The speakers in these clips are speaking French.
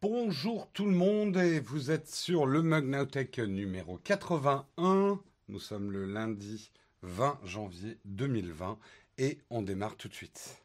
Bonjour tout le monde et vous êtes sur le Mug numéro 81. Nous sommes le lundi 20 janvier 2020 et on démarre tout de suite.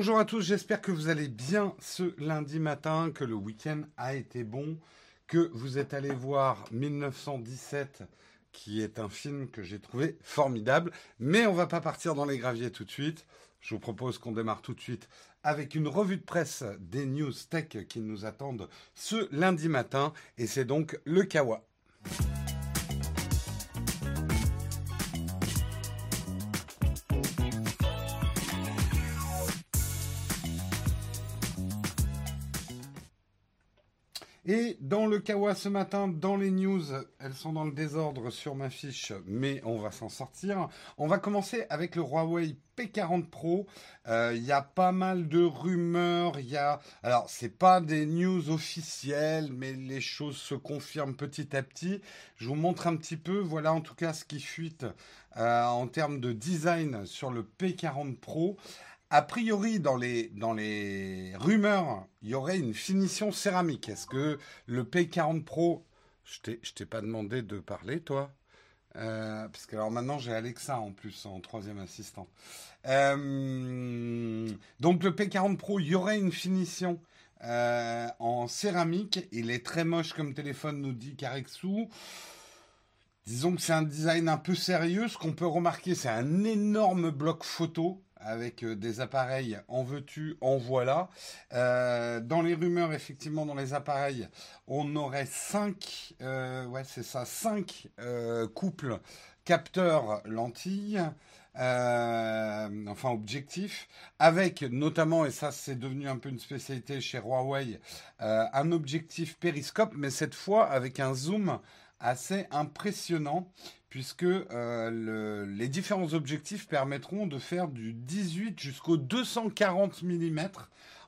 Bonjour à tous, j'espère que vous allez bien ce lundi matin, que le week-end a été bon, que vous êtes allé voir 1917, qui est un film que j'ai trouvé formidable. Mais on va pas partir dans les graviers tout de suite. Je vous propose qu'on démarre tout de suite avec une revue de presse des news tech qui nous attendent ce lundi matin, et c'est donc le Kawa. Et dans le Kawa ce matin, dans les news, elles sont dans le désordre sur ma fiche, mais on va s'en sortir. On va commencer avec le Huawei P40 Pro. Euh, il y a pas mal de rumeurs. Il y a, alors c'est pas des news officielles, mais les choses se confirment petit à petit. Je vous montre un petit peu. Voilà en tout cas ce qui fuite euh, en termes de design sur le P40 Pro. A priori, dans les, dans les rumeurs, il y aurait une finition céramique. Est-ce que le P40 Pro, je t'ai pas demandé de parler, toi euh, parce que alors maintenant j'ai Alexa en plus en troisième assistant. Euh, donc le P40 Pro, il y aurait une finition euh, en céramique. Il est très moche comme téléphone, nous dit Carexou. Disons que c'est un design un peu sérieux. Ce qu'on peut remarquer, c'est un énorme bloc photo avec euh, des appareils en veux-tu, en voilà. Euh, dans les rumeurs, effectivement, dans les appareils, on aurait cinq, euh, ouais, c'est ça, couples capteurs lentilles. enfin objectifs, avec notamment, et ça c'est devenu un peu une spécialité chez Huawei, un objectif périscope, mais cette fois avec un zoom assez impressionnant puisque euh, les différents objectifs permettront de faire du 18 jusqu'au 240 mm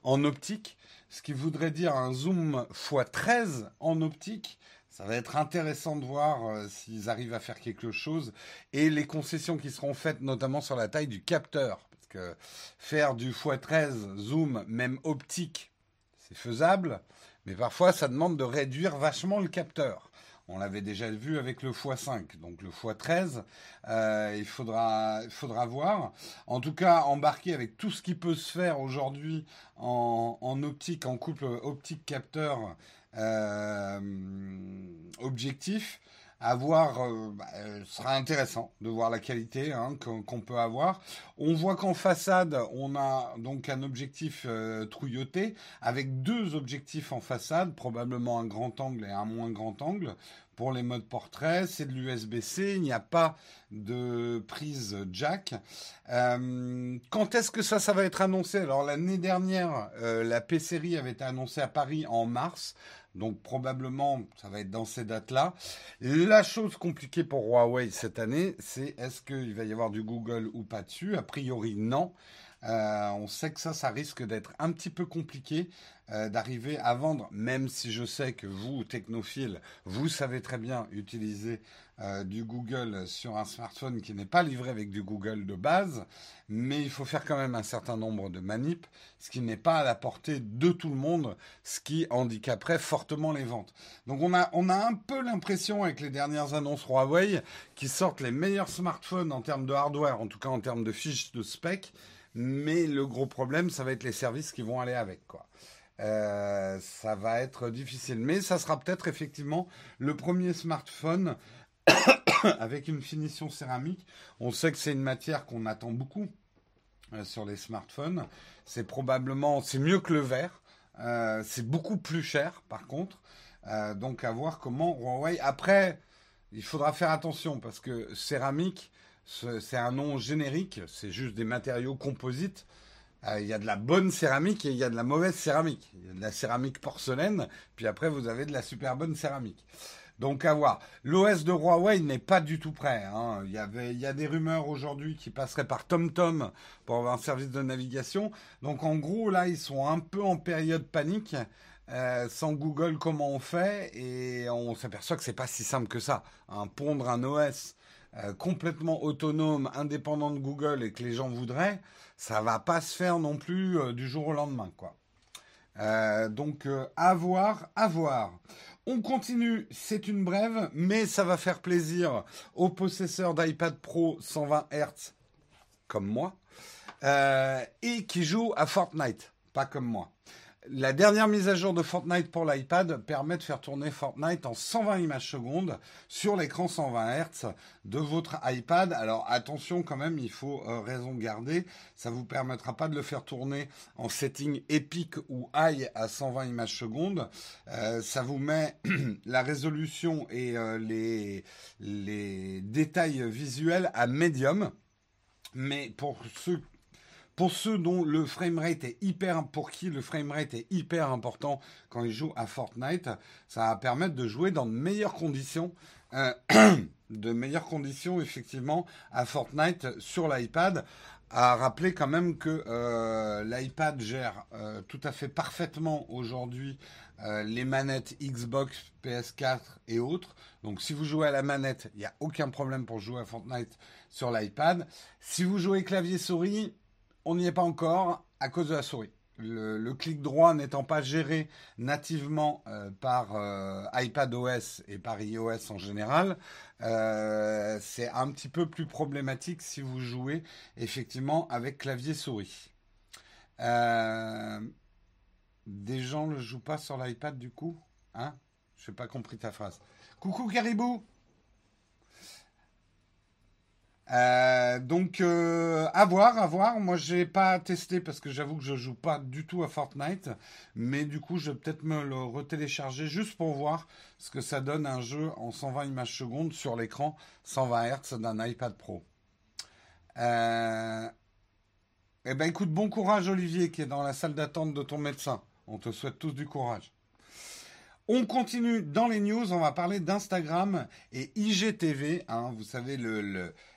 en optique, ce qui voudrait dire un zoom x13 en optique. Ça va être intéressant de voir euh, s'ils arrivent à faire quelque chose et les concessions qui seront faites notamment sur la taille du capteur. Parce que faire du x13 zoom, même optique, c'est faisable, mais parfois ça demande de réduire vachement le capteur. On l'avait déjà vu avec le x5, donc le x13. Euh, il faudra, faudra voir. En tout cas, embarquer avec tout ce qui peut se faire aujourd'hui en, optique, en couple optique capteur euh, objectif à voir, euh, bah, euh, sera intéressant de voir la qualité hein, qu'on peut avoir. On voit qu'en façade, on a donc un objectif euh, trouilloté avec deux objectifs en façade, probablement un grand angle et un moins grand angle. Pour les modes portrait, c'est de l'USB-C, il n'y a pas de prise jack. quand est-ce que ça, ça va être annoncé? Alors l'année dernière, la P-Série avait été annoncée à Paris en mars. Donc probablement, ça va être dans ces dates-là. La chose compliquée pour Huawei cette année, c'est est-ce qu'il va y avoir du Google ou pas dessus? A priori, non. Euh, on sait que ça, ça risque d'être un petit peu compliqué euh, d'arriver à vendre, même si je sais que vous, technophiles, vous savez très bien utiliser euh, du Google sur un smartphone qui n'est pas livré avec du Google de base, mais il faut faire quand même un certain nombre de manips, ce qui n'est pas à la portée de tout le monde, ce qui handicaperait fortement les ventes. Donc on a, on a un peu l'impression avec les dernières annonces Huawei qui sortent les meilleurs smartphones en termes de hardware, en tout cas en termes de fiches de spec, mais le gros problème, ça va être les services qui vont aller avec, quoi. Euh, ça va être difficile, mais ça sera peut-être effectivement le premier smartphone avec une finition céramique. On sait que c'est une matière qu'on attend beaucoup euh, sur les smartphones. C'est probablement, c'est mieux que le verre. Euh, c'est beaucoup plus cher, par contre. donc à voir comment Huawei. Après, il faudra faire attention parce que céramique, c'est un nom générique, c'est juste des matériaux composites. Euh, il y a de la bonne céramique et il y a de la mauvaise céramique. Il y a de la céramique porcelaine, puis après vous avez de la super bonne céramique. Donc à voir. L'OS de Huawei n'est pas du tout prêt. Hein. Il, y y a des rumeurs aujourd'hui qui passeraient par TomTom pour avoir un service de navigation. Donc en gros, là, ils sont un peu en période panique. Euh, sans Google, comment on fait? Et on s'aperçoit que c'est pas si simple que ça. Hein. Pondre un OS euh, complètement autonome, indépendant de Google et que les gens voudraient, ça va pas se faire non plus euh, du jour au lendemain, quoi. donc à voir, à voir. On continue, c'est une brève, mais ça va faire plaisir aux possesseurs d'iPad Pro 120 Hz, comme moi, et qui jouent à Fortnite, pas comme moi. La dernière mise à jour de Fortnite pour l'iPad permet de faire tourner Fortnite en 120 images secondes sur l'écran 120 Hz de votre iPad. Alors attention quand même, il faut euh, raison garder. Ça vous permettra pas de le faire tourner en setting Epic ou high à 120 images secondes. Euh, ça vous met la résolution et euh, les, les détails visuels à médium. Mais pour ceux pour ceux dont le framerate est hyper, pour qui le framerate est hyper important quand ils jouent à Fortnite, ça va permettre de jouer dans de meilleures conditions, euh, de meilleures conditions effectivement à Fortnite sur l'iPad. À rappeler quand même que euh, l'iPad gère euh, tout à fait parfaitement aujourd'hui les manettes Xbox, PS4 et autres. Donc si vous jouez à la manette, il n'y a aucun problème pour jouer à Fortnite sur l'iPad. Si vous jouez clavier souris, on n'y est pas encore à cause de la souris. Le, clic droit n'étant pas géré nativement euh, par euh, iPadOS et par iOS en général, euh, c'est un petit peu plus problématique si vous jouez effectivement avec clavier souris. des gens ne le jouent pas sur l'iPad du coup? Hein? Je n'ai pas compris ta phrase. Coucou Caribou euh, donc euh, à voir, à voir. Moi, j'ai pas testé parce que j'avoue que je joue pas du tout à Fortnite, mais du coup, je vais peut-être me le retélécharger juste pour voir ce que ça donne un jeu en 120 images secondes sur l'écran 120 Hz d'un iPad Pro. Euh... Eh ben, écoute, bon courage, Olivier, qui est dans la salle d'attente de ton médecin. On te souhaite tous du courage. On continue dans les news, on va parler d'Instagram et IGTV. Hein, vous savez,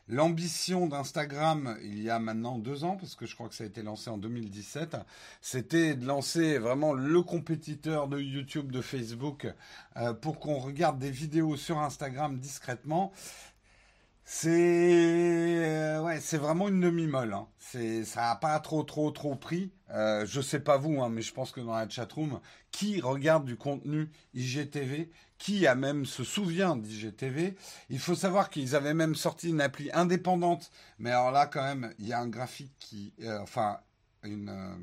L'ambition d'Instagram, il y a maintenant deux ans, parce que je crois que ça a été lancé en 2017, c'était de lancer vraiment le compétiteur de YouTube, de Facebook, euh, pour qu'on regarde des vidéos sur Instagram discrètement. C'est euh, ouais, c'est vraiment une demi-molle. Hein. Ça a pas trop trop trop pris. Euh, je sais pas vous, hein, mais je pense que dans la chatroom, qui regarde du contenu IGTV, qui a même se souvient d'IGTV. Il faut savoir qu'ils avaient même sorti une appli indépendante, mais alors là quand même, il y a un graphique qui, euh, enfin une euh,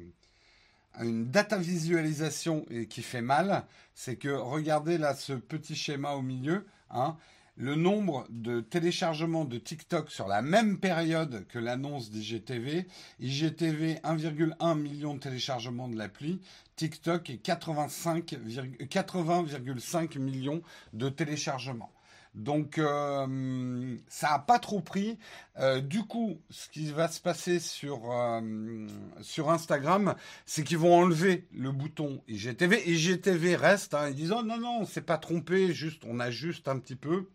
une data visualisation qui fait mal. C'est que regardez là ce petit schéma au milieu, hein, le nombre de téléchargements de TikTok sur la même période que l'annonce d'IGTV. IGTV, 1,1 million de téléchargements de l'appli. TikTok est 80,5 millions de téléchargements. Donc euh, ça n'a pas trop pris. Euh, du coup, ce qui va se passer sur, euh, sur Instagram, c'est qu'ils vont enlever le bouton IGTV. IGTV reste. Hein, ils disent oh non non, on s'est pas trompé, juste on ajuste un petit peu.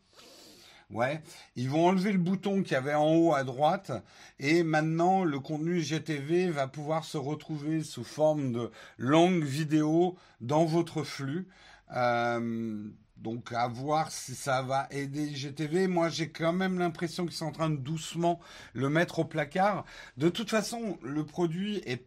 Ouais, ils vont enlever le bouton qu'il y avait en haut à droite et maintenant le contenu GTV va pouvoir se retrouver sous forme de longues vidéos dans votre flux. Euh, donc à voir si ça va aider GTV. Moi j'ai quand même l'impression qu'ils sont en train de doucement le mettre au placard. De toute façon, le produit est,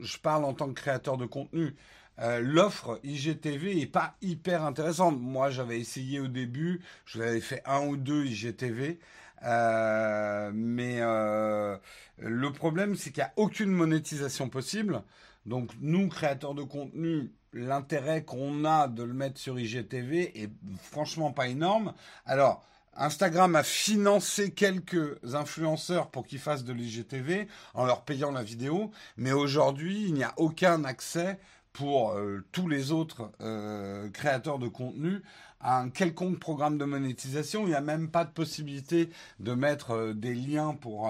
je parle en tant que créateur de contenu, euh, l'offre IGTV est pas hyper intéressante. Moi, j'avais essayé au début, je l'avais fait un ou deux IGTV, euh, mais euh, le problème, c'est qu'il n'y a aucune monétisation possible. Donc, nous, créateurs de contenu, l'intérêt qu'on a de le mettre sur IGTV est franchement pas énorme. Alors, Instagram a financé quelques influenceurs pour qu'ils fassent de l'IGTV en leur payant la vidéo, mais aujourd'hui, il n'y a aucun accès pour euh, tous les autres euh, créateurs de contenu un quelconque programme de monétisation. Il n'y a même pas de possibilité de mettre euh, des liens pour,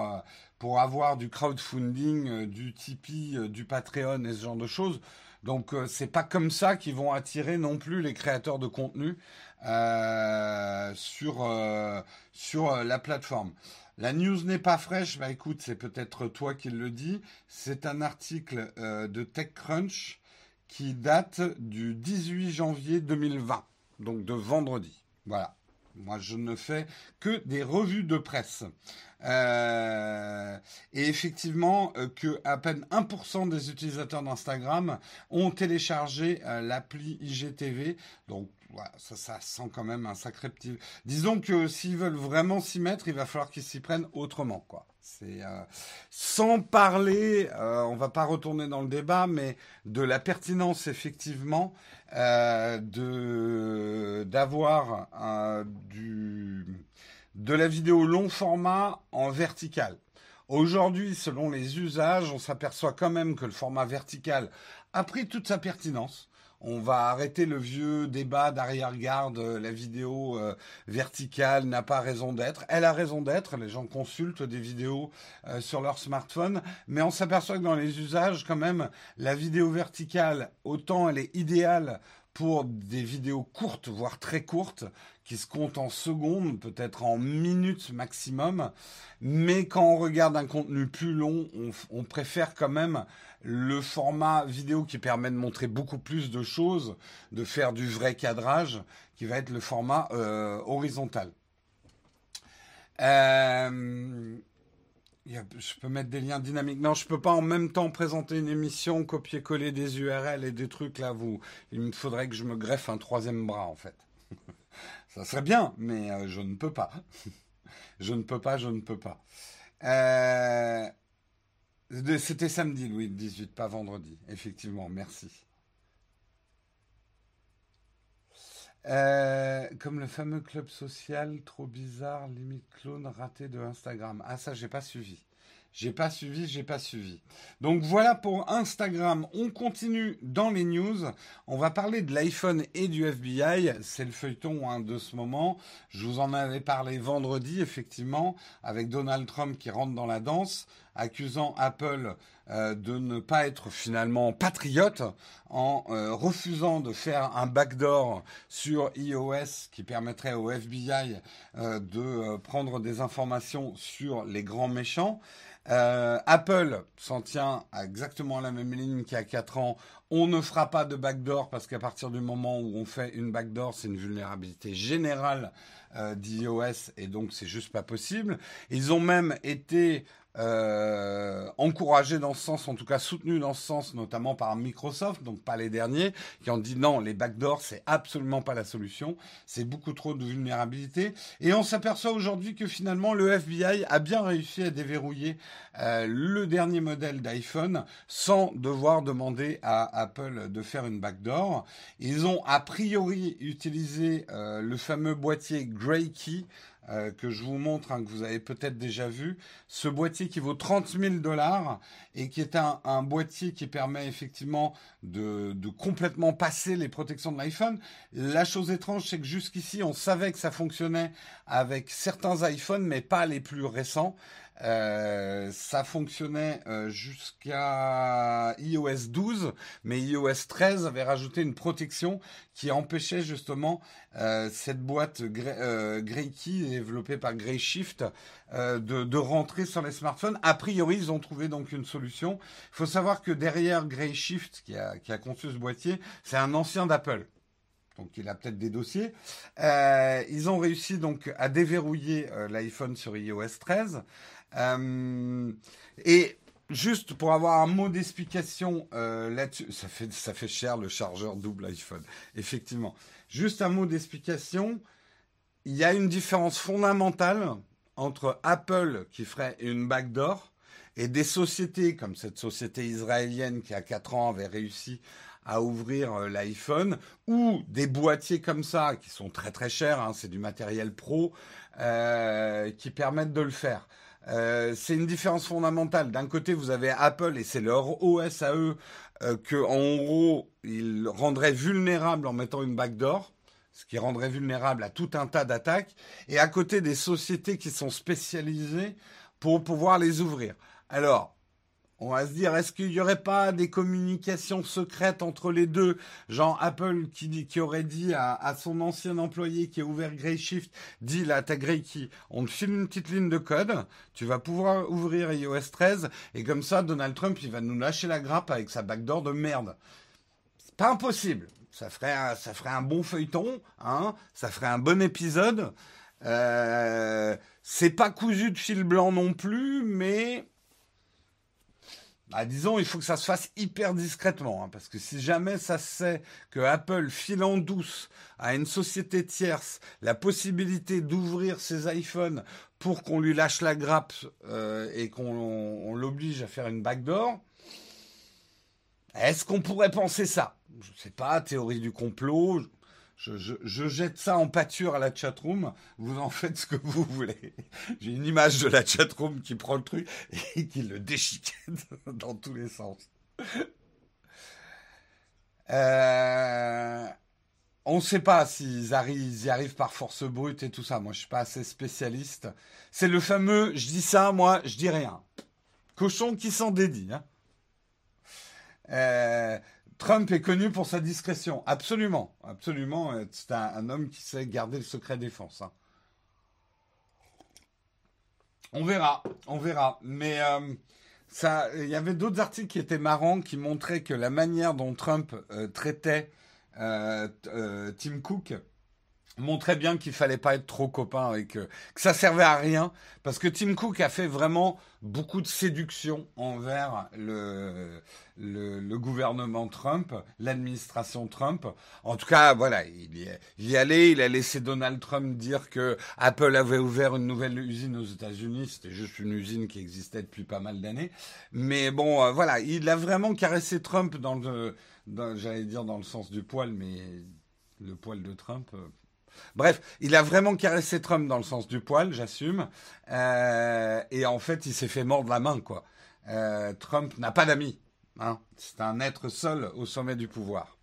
pour avoir du crowdfunding, du Tipeee, du Patreon et ce genre de choses. Donc c'est pas comme ça qu'ils vont attirer non plus les créateurs de contenu sur sur la plateforme. La news n'est pas fraîche, bah écoute, c'est peut-être toi qui le dis. C'est un article de TechCrunch qui date du 18 janvier 2020, donc de vendredi. Voilà. Moi, je ne fais que des revues de presse. Euh, et effectivement, euh, que à peine 1% des utilisateurs d'Instagram ont téléchargé euh, l'appli IGTV. Donc, ça, ça sent quand même un sacré petit. Disons que s'ils veulent vraiment s'y mettre, il va falloir qu'ils s'y prennent autrement, quoi. C'est sans parler, on va pas retourner dans le débat, mais de la pertinence effectivement de d'avoir du de la vidéo long format en vertical. Aujourd'hui, selon les usages, on s'aperçoit quand même que le format vertical a pris toute sa pertinence. On va arrêter le vieux débat d'arrière-garde, la vidéo euh, verticale n'a pas raison d'être. Elle a raison d'être, les gens consultent des vidéos euh, sur leur smartphone, mais on s'aperçoit que dans les usages, quand même, la vidéo verticale, autant elle est idéale pour des vidéos courtes, voire très courtes, qui se comptent en secondes, peut-être en minutes maximum. Mais quand on regarde un contenu plus long, on, préfère quand même le format vidéo qui permet de montrer beaucoup plus de choses, de faire du vrai cadrage, qui va être le format euh, horizontal. Euh, je peux mettre des liens dynamiques. Non, je peux pas en même temps présenter une émission, copier-coller des URL et des trucs là. Vous, il me faudrait que je me greffe un troisième bras en fait. Ça serait bien, mais euh, je ne peux pas. je ne peux pas, je ne peux pas. C'était samedi, Louis, le 18, pas vendredi. Effectivement, merci. Euh, comme le fameux club social trop bizarre, limite clone raté de Instagram. Ah ça j'ai pas suivi. J'ai pas suivi, j'ai pas suivi. Donc voilà pour Instagram. On continue dans les news. On va parler de l'iPhone et du FBI. C'est le feuilleton hein, de ce moment. Je vous en avais parlé vendredi, effectivement, avec Donald Trump qui rentre dans la danse, accusant Apple euh, de ne pas être finalement patriote en euh, refusant de faire un backdoor sur iOS qui permettrait au FBI euh, de prendre des informations sur les grands méchants. Apple s'en tient à exactement la même ligne qu'il y a 4 ans. On ne fera pas de backdoor parce qu'à partir du moment où on fait une backdoor, c'est une vulnérabilité générale d'iOS et donc c'est juste pas possible. Ils ont même été euh, encouragé dans ce sens, en tout cas soutenu dans ce sens, notamment par Microsoft, donc pas les derniers, qui ont dit non, les backdoors, c'est absolument pas la solution, c'est beaucoup trop de vulnérabilité. Et on s'aperçoit aujourd'hui que finalement le FBI a bien réussi à déverrouiller euh, le dernier modèle d'iPhone sans devoir demander à Apple de faire une backdoor. Ils ont a priori utilisé euh, le fameux boîtier Grey Key euh, que je vous montre, hein, que vous avez peut-être déjà vu. Ce boîtier qui vaut 30 000 dollars et qui est un, boîtier qui permet effectivement de, de, complètement passer les protections de l'iPhone. La chose étrange, c'est que jusqu'ici, on savait que ça fonctionnait avec certains iPhones, mais pas les plus récents. Euh, ça fonctionnait euh, jusqu'à iOS 12, mais iOS 13 avait rajouté une protection qui empêchait justement euh, cette boîte Key développée par Grayshift de, de, rentrer sur les smartphones. A priori, ils ont trouvé donc une solution. Il faut savoir que derrière Grayshift, qui a, qui a conçu ce boîtier, c'est un ancien d'Apple donc il a peut-être des dossiers. ils ont réussi donc à déverrouiller l'iPhone sur iOS 13. Euh, et juste pour avoir un mot d'explication euh, là-dessus, ça fait, ça fait cher le chargeur double iPhone, effectivement. Juste un mot d'explication, il y a une différence fondamentale entre Apple qui ferait une backdoor et des sociétés comme cette société israélienne qui a 4 ans avait réussi à ouvrir euh, l'iPhone ou des boîtiers comme ça qui sont très très chers, hein, c'est du matériel pro qui permettent de le faire. Euh, c'est une différence fondamentale. D'un côté, vous avez Apple et c'est leur OS à eux euh, que, en gros, ils rendraient vulnérables en mettant une backdoor, ce qui rendrait vulnérable à tout un tas d'attaques. Et à côté des sociétés qui sont spécialisées pour pouvoir les ouvrir. Alors, on va se dire, est-ce qu'il n'y aurait pas des communications secrètes entre les deux? Genre Apple qui, qui aurait dit à, son ancien employé qui a ouvert Grayshift, dit là, t'as Gray qui, on te file une petite ligne de code, tu vas pouvoir ouvrir iOS 13, et comme ça, Donald Trump, il va nous lâcher la grappe avec sa backdoor de merde. C'est pas impossible. Ça ferait un, ça ferait un bon feuilleton, hein ça ferait un bon épisode. Euh, c'est pas cousu de fil blanc non plus, mais bah, disons, il faut que ça se fasse hyper discrètement, hein, parce que si jamais ça sait que Apple file en douce à une société tierce la possibilité d'ouvrir ses iPhones pour qu'on lui lâche la grappe euh, et qu'on l'oblige à faire une backdoor, est-ce qu'on pourrait penser ça? Je ne sais pas, théorie du complot. Je, jette ça en pâture à la chatroom. Vous en faites ce que vous voulez. J'ai une image de la chatroom qui prend le truc et qui le déchiquette dans tous les sens. Euh, on ne sait pas s'ils arrivent, y arrivent par force brute et tout ça. Moi, je suis pas assez spécialiste. C'est le fameux je dis ça, moi, je dis rien. Cochon qui s'en dédie. Hein. Euh, Trump est connu pour sa discrétion. Absolument. Absolument. Euh, c'est un, homme qui sait garder le secret défense. Hein. On verra. On verra. Mais euh, ça, il y avait d'autres articles qui étaient marrants qui montraient que la manière dont Trump euh, traitait Tim Cook montrait bien qu'il fallait pas être trop copain avec eux, que ça servait à rien, parce que Tim Cook a fait vraiment beaucoup de séduction envers le, le, gouvernement Trump, l'administration Trump. En tout cas, voilà, il y, allait, il a laissé Donald Trump dire que Apple avait ouvert une nouvelle usine aux États-Unis, c'était juste une usine qui existait depuis pas mal d'années. Mais bon, euh, voilà, il a vraiment caressé Trump dans le, j'allais dire dans le sens du poil, mais le poil de Trump. Euh, Bref, il a vraiment caressé Trump dans le sens du poil, j'assume. Euh, et en fait, il s'est fait mordre la main, quoi. Euh, Trump n'a pas d'amis. Hein. C'est un être seul au sommet du pouvoir.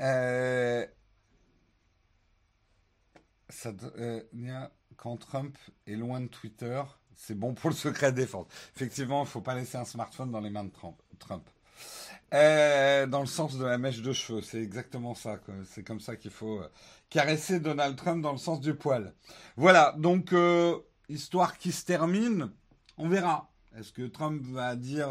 Euh, quand Trump est loin de Twitter, c'est bon pour le secret défense. Effectivement, il ne faut pas laisser un smartphone dans les mains de Trump. Euh, dans le sens de la mèche de cheveux, c'est exactement ça. C'est comme ça qu'il faut euh, caresser Donald Trump dans le sens du poil. Voilà, donc euh, histoire qui se termine, on verra. Est-ce que Trump va dire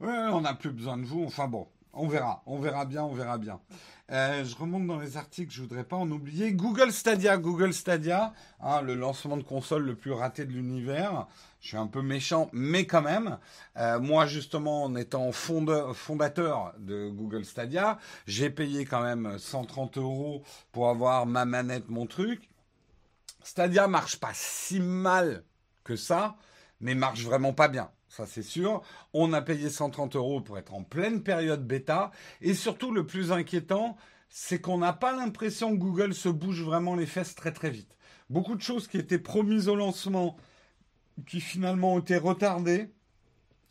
ouais, on n'a plus besoin de vous Enfin bon, on verra, on verra bien, on verra bien. Je remonte dans les articles, je voudrais pas en oublier. Google Stadia, Google Stadia, hein, le lancement de console le plus raté de l'univers. Je suis un peu méchant, mais quand même. Euh, moi, justement, en étant fondateur de Google Stadia, j'ai payé quand même 130 euros pour avoir ma manette, mon truc. Stadia marche pas si mal que ça, mais marche vraiment pas bien ça c'est sûr. On a payé 130 euros pour être en pleine période bêta. Et surtout, le plus inquiétant, c'est qu'on n'a pas l'impression que Google se bouge vraiment les fesses très très vite. Beaucoup de choses qui étaient promises au lancement, qui finalement ont été retardées,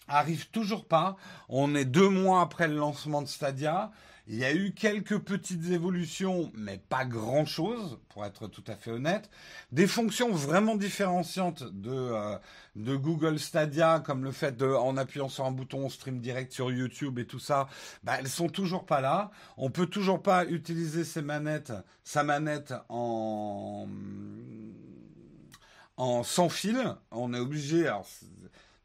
arrivent toujours pas. On est deux mois après le lancement de Stadia. Il y a eu quelques petites évolutions, mais pas grand-chose, pour être tout à fait honnête. Des fonctions vraiment différenciantes de, euh, de Google Stadia, comme le fait de, en appuyant sur un bouton, stream direct sur YouTube et tout ça, bah, elles sont toujours pas là. On peut toujours pas utiliser ses manettes, sa manette en en sans fil. On est obligé, alors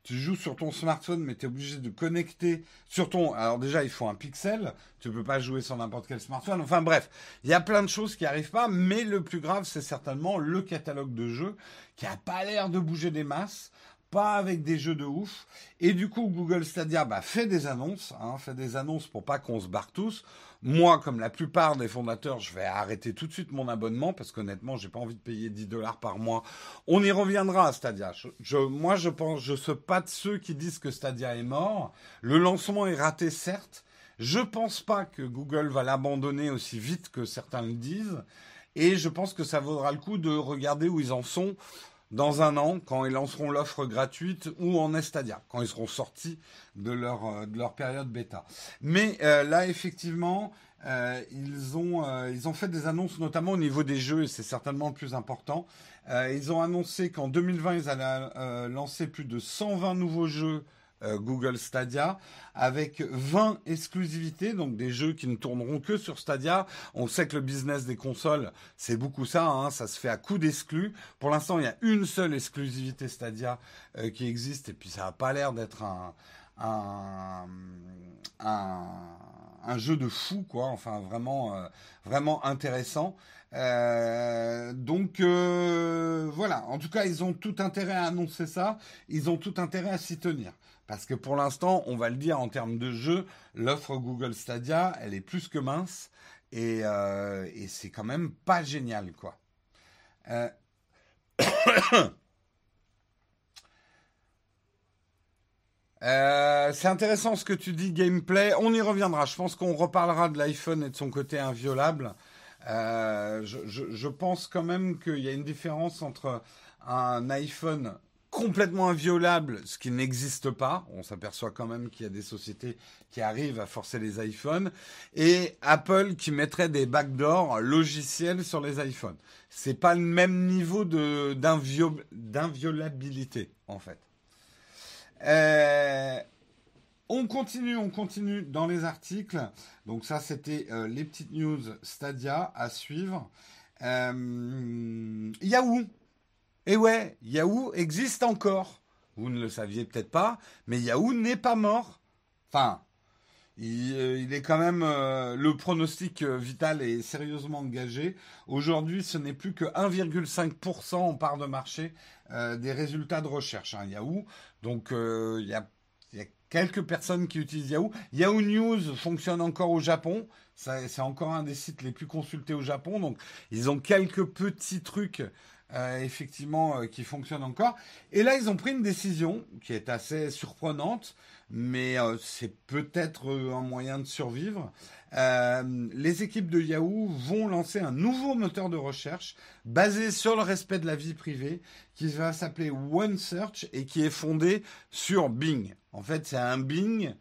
tu joues sur ton smartphone, mais tu es obligé de connecter sur ton. Alors déjà, il faut un pixel. Tu peux pas jouer sur n'importe quel smartphone. Enfin bref, il y a plein de choses qui arrivent pas. Mais le plus grave, c'est certainement le catalogue de jeux qui a pas l'air de bouger des masses pas avec des jeux de ouf. Et du coup, Google Stadia bah, fait des annonces, hein, fait des annonces pour pas qu'on se barre tous. Moi, comme la plupart des fondateurs, je vais arrêter tout de suite mon abonnement parce qu'honnêtement, j'ai pas envie de payer 10 dollars par mois. On y reviendra à Stadia. Je, moi, je pense, je suis pas de ceux qui disent que Stadia est mort. Le lancement est raté, certes. Je pense pas que Google va l'abandonner aussi vite que certains le disent. Et je pense que ça vaudra le coup de regarder où ils en sont dans un an, quand ils lanceront l'offre gratuite ou en Estadia, quand ils seront sortis de leur, euh, de leur période bêta. Mais euh, là, effectivement, ils, ont, ils ont fait des annonces notamment au niveau des jeux, et c'est certainement le plus important. ils ont annoncé qu'en 2020, ils allaient lancer plus de 120 nouveaux jeux euh, Google Stadia avec 20 exclusivités, donc des jeux qui ne tourneront que sur Stadia. On sait que le business des consoles, c'est beaucoup ça, hein, ça se fait à coup d'exclus. Pour l'instant, il y a une seule exclusivité Stadia euh, qui existe, et puis ça n'a pas l'air d'être un, un, jeu de fou, quoi. Enfin, vraiment, euh, vraiment intéressant. Donc voilà, en tout cas, ils ont tout intérêt à annoncer ça, ils ont tout intérêt à s'y tenir. Parce que pour l'instant, on va le dire en termes de jeu, l'offre Google Stadia, elle est plus que mince et, euh, c'est quand même pas génial, quoi. Euh, euh, c'est intéressant ce que tu dis, gameplay. On y reviendra. Je pense qu'on reparlera de l'iPhone et de son côté inviolable. Je, pense quand même qu'il y a une différence entre un iPhone complètement inviolable, ce qui n'existe pas. On s'aperçoit quand même qu'il y a des sociétés qui arrivent à forcer les iPhones et Apple qui mettrait des backdoors logiciels sur les iPhones. C'est pas le même niveau d'inviolabilité en fait. Euh, on continue, on continue dans les articles. Donc ça, c'était euh, les petites news Stadia à suivre. Euh, Yahoo et ouais, Yahoo existe encore. Vous ne le saviez peut-être pas, mais Yahoo n'est pas mort. Enfin, il, euh, est quand même le pronostic vital est sérieusement engagé. Aujourd'hui, ce n'est plus que 1,5% en part de marché des résultats de recherche. Hein, Yahoo, donc il y a, quelques personnes qui utilisent Yahoo. Yahoo News fonctionne encore au Japon. C'est encore un des sites les plus consultés au Japon. Donc, ils ont quelques petits trucs euh, effectivement, euh, qui fonctionne encore. Et là, ils ont pris une décision qui est assez surprenante, mais euh, c'est peut-être un moyen de survivre. les équipes de Yahoo vont lancer un nouveau moteur de recherche basé sur le respect de la vie privée, qui va s'appeler OneSearch et qui est fondé sur Bing. En fait, c'est un Bing,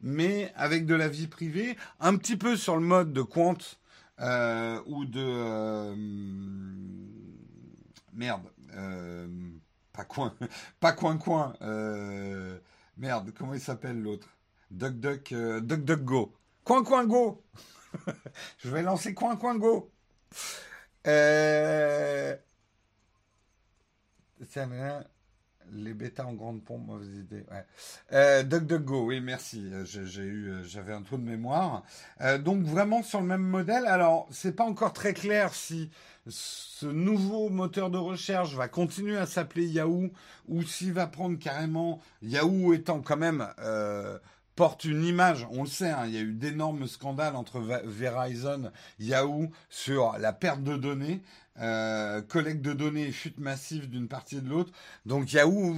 mais avec de la vie privée, un petit peu sur le mode de Quant ou de merde, euh, pas coin, pas coin coin, euh, merde, comment il s'appelle l'autre? Duck Duck, euh, Duck Duck Go, coin coin go. Je vais lancer coin coin go. Euh, les bêtas en grande pompe, mauvaise idée. Ouais. Euh, DuckDuckGo, oui, merci. Euh, j'ai eu, euh, j'avais un trou de mémoire. Euh, donc vraiment sur le même modèle. Alors, c'est pas encore très clair si ce nouveau moteur de recherche va continuer à s'appeler Yahoo ou s'il va prendre carrément Yahoo étant quand même porte une image, on le sait, hein, il y a eu d'énormes scandales entre Verizon, Yahoo sur la perte de données. Euh, collecte de données et fuite massive d'une partie de l'autre. Donc Yahoo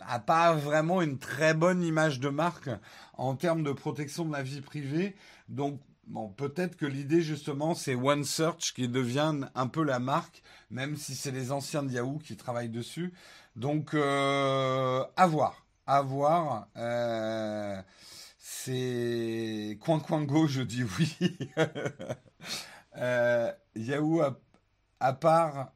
a pas vraiment une très bonne image de marque en termes de protection de la vie privée. Donc bon, peut-être que l'idée justement c'est OneSearch qui devient un peu la marque, même si c'est les anciens de Yahoo qui travaillent dessus. Donc euh, à voir, à voir. Euh, c'est coin coin go, je dis oui. euh, Yahoo a à part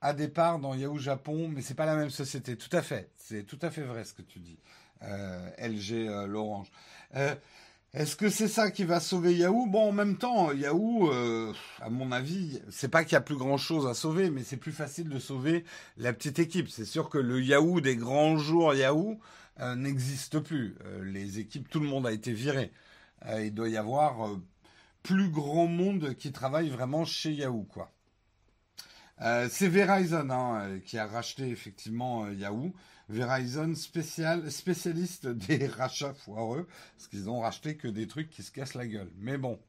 à départ dans Yahoo Japon, mais c'est pas la même société. Tout à fait, c'est tout à fait vrai ce que tu dis. Euh, LG euh, l'orange. Est-ce que c'est ça qui va sauver Yahoo? Bon, en même temps, Yahoo, à mon avis, c'est pas qu'il y a plus grand chose à sauver, mais c'est plus facile de sauver la petite équipe. C'est sûr que le Yahoo des grands jours Yahoo n'existe plus. les équipes, tout le monde a été viré. il doit y avoir plus grand monde qui travaille vraiment chez Yahoo. Euh, c'est Verizon hein, euh, qui a racheté effectivement euh, Yahoo. Verizon spécial, spécialiste des rachats foireux, parce qu'ils ont racheté que des trucs qui se cassent la gueule. Mais bon.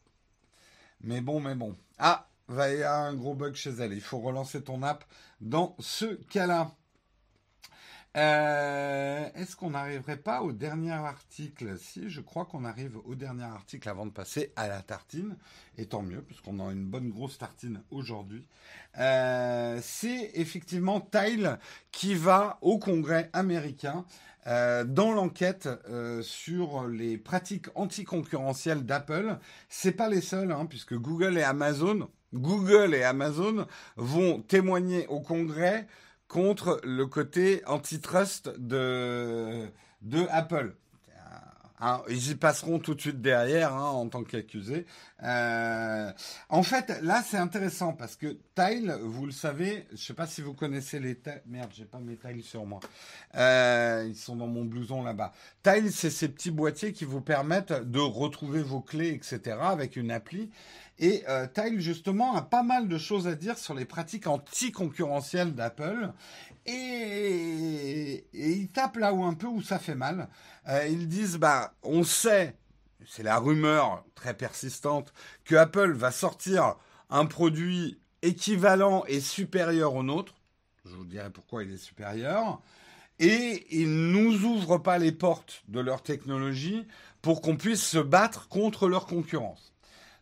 Mais bon, mais bon. Ah, va y avoir un gros bug chez elle. Il faut relancer ton app dans ce cas-là. Euh, est-ce qu'on n'arriverait pas au dernier article? Si, je crois qu'on arrive au dernier article avant de passer à la tartine. Et tant mieux, puisqu'on a une bonne grosse tartine aujourd'hui. Euh, c'est effectivement Tile qui va au Congrès américain Euh, dans l'enquête euh, sur les pratiques anticoncurrentielles d'Apple, c'est pas les seuls, hein, puisque Google et Amazon, Google et Amazon vont témoigner au Congrès contre le côté antitrust de, Apple. Hein, ils y passeront tout de suite derrière hein, en tant qu'accusés. Euh, en fait, là, c'est intéressant parce que Tile, vous le savez, je ne sais pas si vous connaissez les tiles. Merde, j'ai pas mes tiles sur moi. Euh, ils sont dans mon blouson là-bas. Tile, c'est ces petits boîtiers qui vous permettent de retrouver vos clés, etc. avec une appli. Et euh, justement, a pas mal de choses à dire sur les pratiques anticoncurrentielles d'Apple. Et, ils tapent là où un peu où ça fait mal. Euh, ils disent, bah, on sait, c'est la rumeur très persistante, que Apple va sortir un produit équivalent et supérieur au nôtre. Je vous dirai pourquoi il est supérieur. Et ils nous ouvrent pas les portes de leur technologie pour qu'on puisse se battre contre leur concurrence.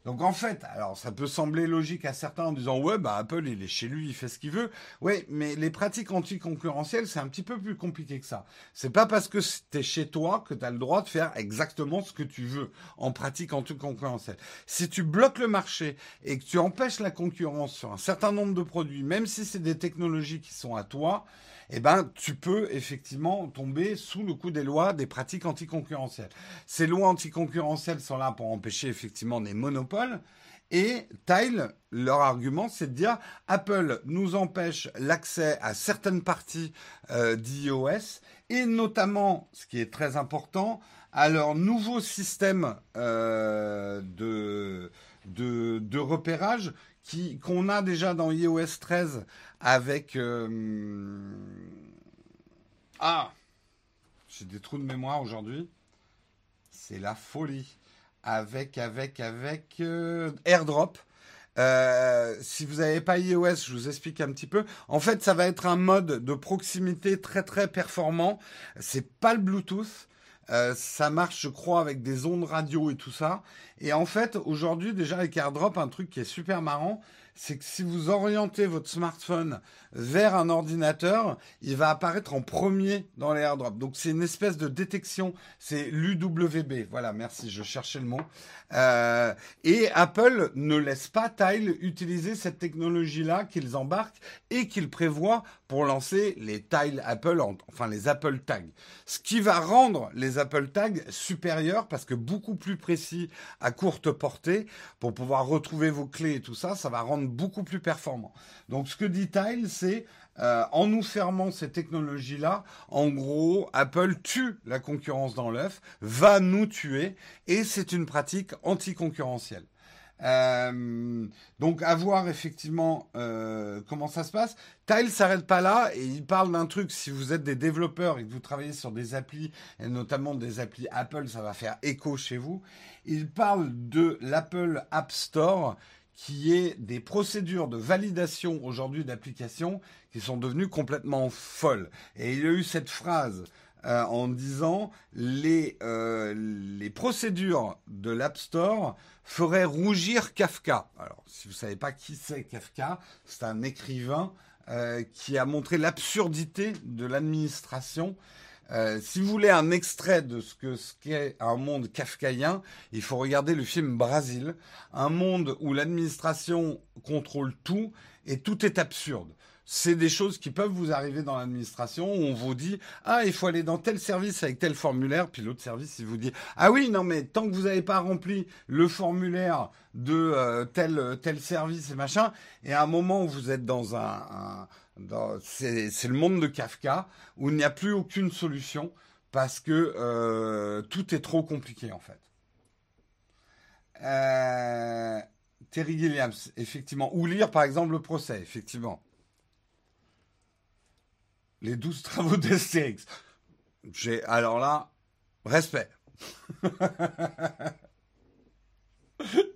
Donc en fait, alors ça peut sembler logique à certains en disant ouais bah Apple il est chez lui, il fait ce qu'il veut. Oui, mais les pratiques anticoncurrentielles, c'est un petit peu plus compliqué que ça. C'est pas parce que es chez toi que tu as le droit de faire exactement ce que tu veux en pratique anticoncurrentielle. Si tu bloques le marché et que tu empêches la concurrence sur un certain nombre de produits, même si c'est des technologies qui sont à toi, eh ben, tu peux effectivement tomber sous le coup des lois des pratiques anticoncurrentielles. Ces lois anticoncurrentielles sont là pour empêcher effectivement des monopoles. Et Tile, leur argument, c'est de dire Apple nous empêche l'accès à certaines parties euh, d'iOS et notamment, ce qui est très important, à leur nouveau système euh, de, repérage qu'on a déjà dans iOS 13 avec euh, ah j'ai des trous de mémoire aujourd'hui c'est la folie avec avec avec euh, AirDrop euh, si vous n'avez pas iOS, je vous explique un petit peu. En fait, ça va être un mode de proximité très très performant. C'est pas le Bluetooth, euh, ça marche, je crois, avec des ondes radio et tout ça. Et en fait, aujourd'hui, déjà avec AirDrop, un truc qui est super marrant, c'est que si vous orientez votre smartphone vers un ordinateur, il va apparaître en premier dans les AirDrop. Donc c'est une espèce de détection, c'est l'UWB. Voilà, merci, je cherchais le mot. Euh, et Apple ne laisse pas Tile utiliser cette technologie-là qu'ils embarquent et qu'ils prévoient pour lancer les Tile Apple, enfin les Apple Tags. Ce qui va rendre les Apple Tags supérieurs parce que beaucoup plus précis à courte portée pour pouvoir retrouver vos clés et tout ça, ça va rendre beaucoup plus performant. Donc ce que dit Tile, c'est euh, en nous fermant ces technologies-là, en gros, Apple tue la concurrence dans l'œuf, va nous tuer, et c'est une pratique anticoncurrentielle. Euh, donc à voir effectivement euh, comment ça se passe. Tile s'arrête pas là et il parle d'un truc. Si vous êtes des développeurs et que vous travaillez sur des applis et notamment des applis Apple, ça va faire écho chez vous. Il parle de l'Apple App Store qui est des procédures de validation aujourd'hui d'applications qui sont devenues complètement folles. Et il y a eu cette phrase euh, en disant les, euh, les procédures de l'App Store feraient rougir Kafka. Alors, si vous ne savez pas qui c'est Kafka, c'est un écrivain euh, qui a montré l'absurdité de l'administration euh, si vous voulez un extrait de ce que ce qu'est un monde kafkaïen, il faut regarder le film Brasil, un monde où l'administration contrôle tout et tout est absurde. C'est des choses qui peuvent vous arriver dans l'administration où on vous dit ah il faut aller dans tel service avec tel formulaire puis l'autre service il vous dit ah oui non mais tant que vous n'avez pas rempli le formulaire de euh, tel tel service et machin et à un moment où vous êtes dans un c'est le monde de Kafka où il n'y a plus aucune solution parce que euh, tout est trop compliqué en fait. Euh, Terry Gilliams, effectivement. Ou lire par exemple le procès, effectivement. Les douze travaux d'Astérix. Alors là, respect.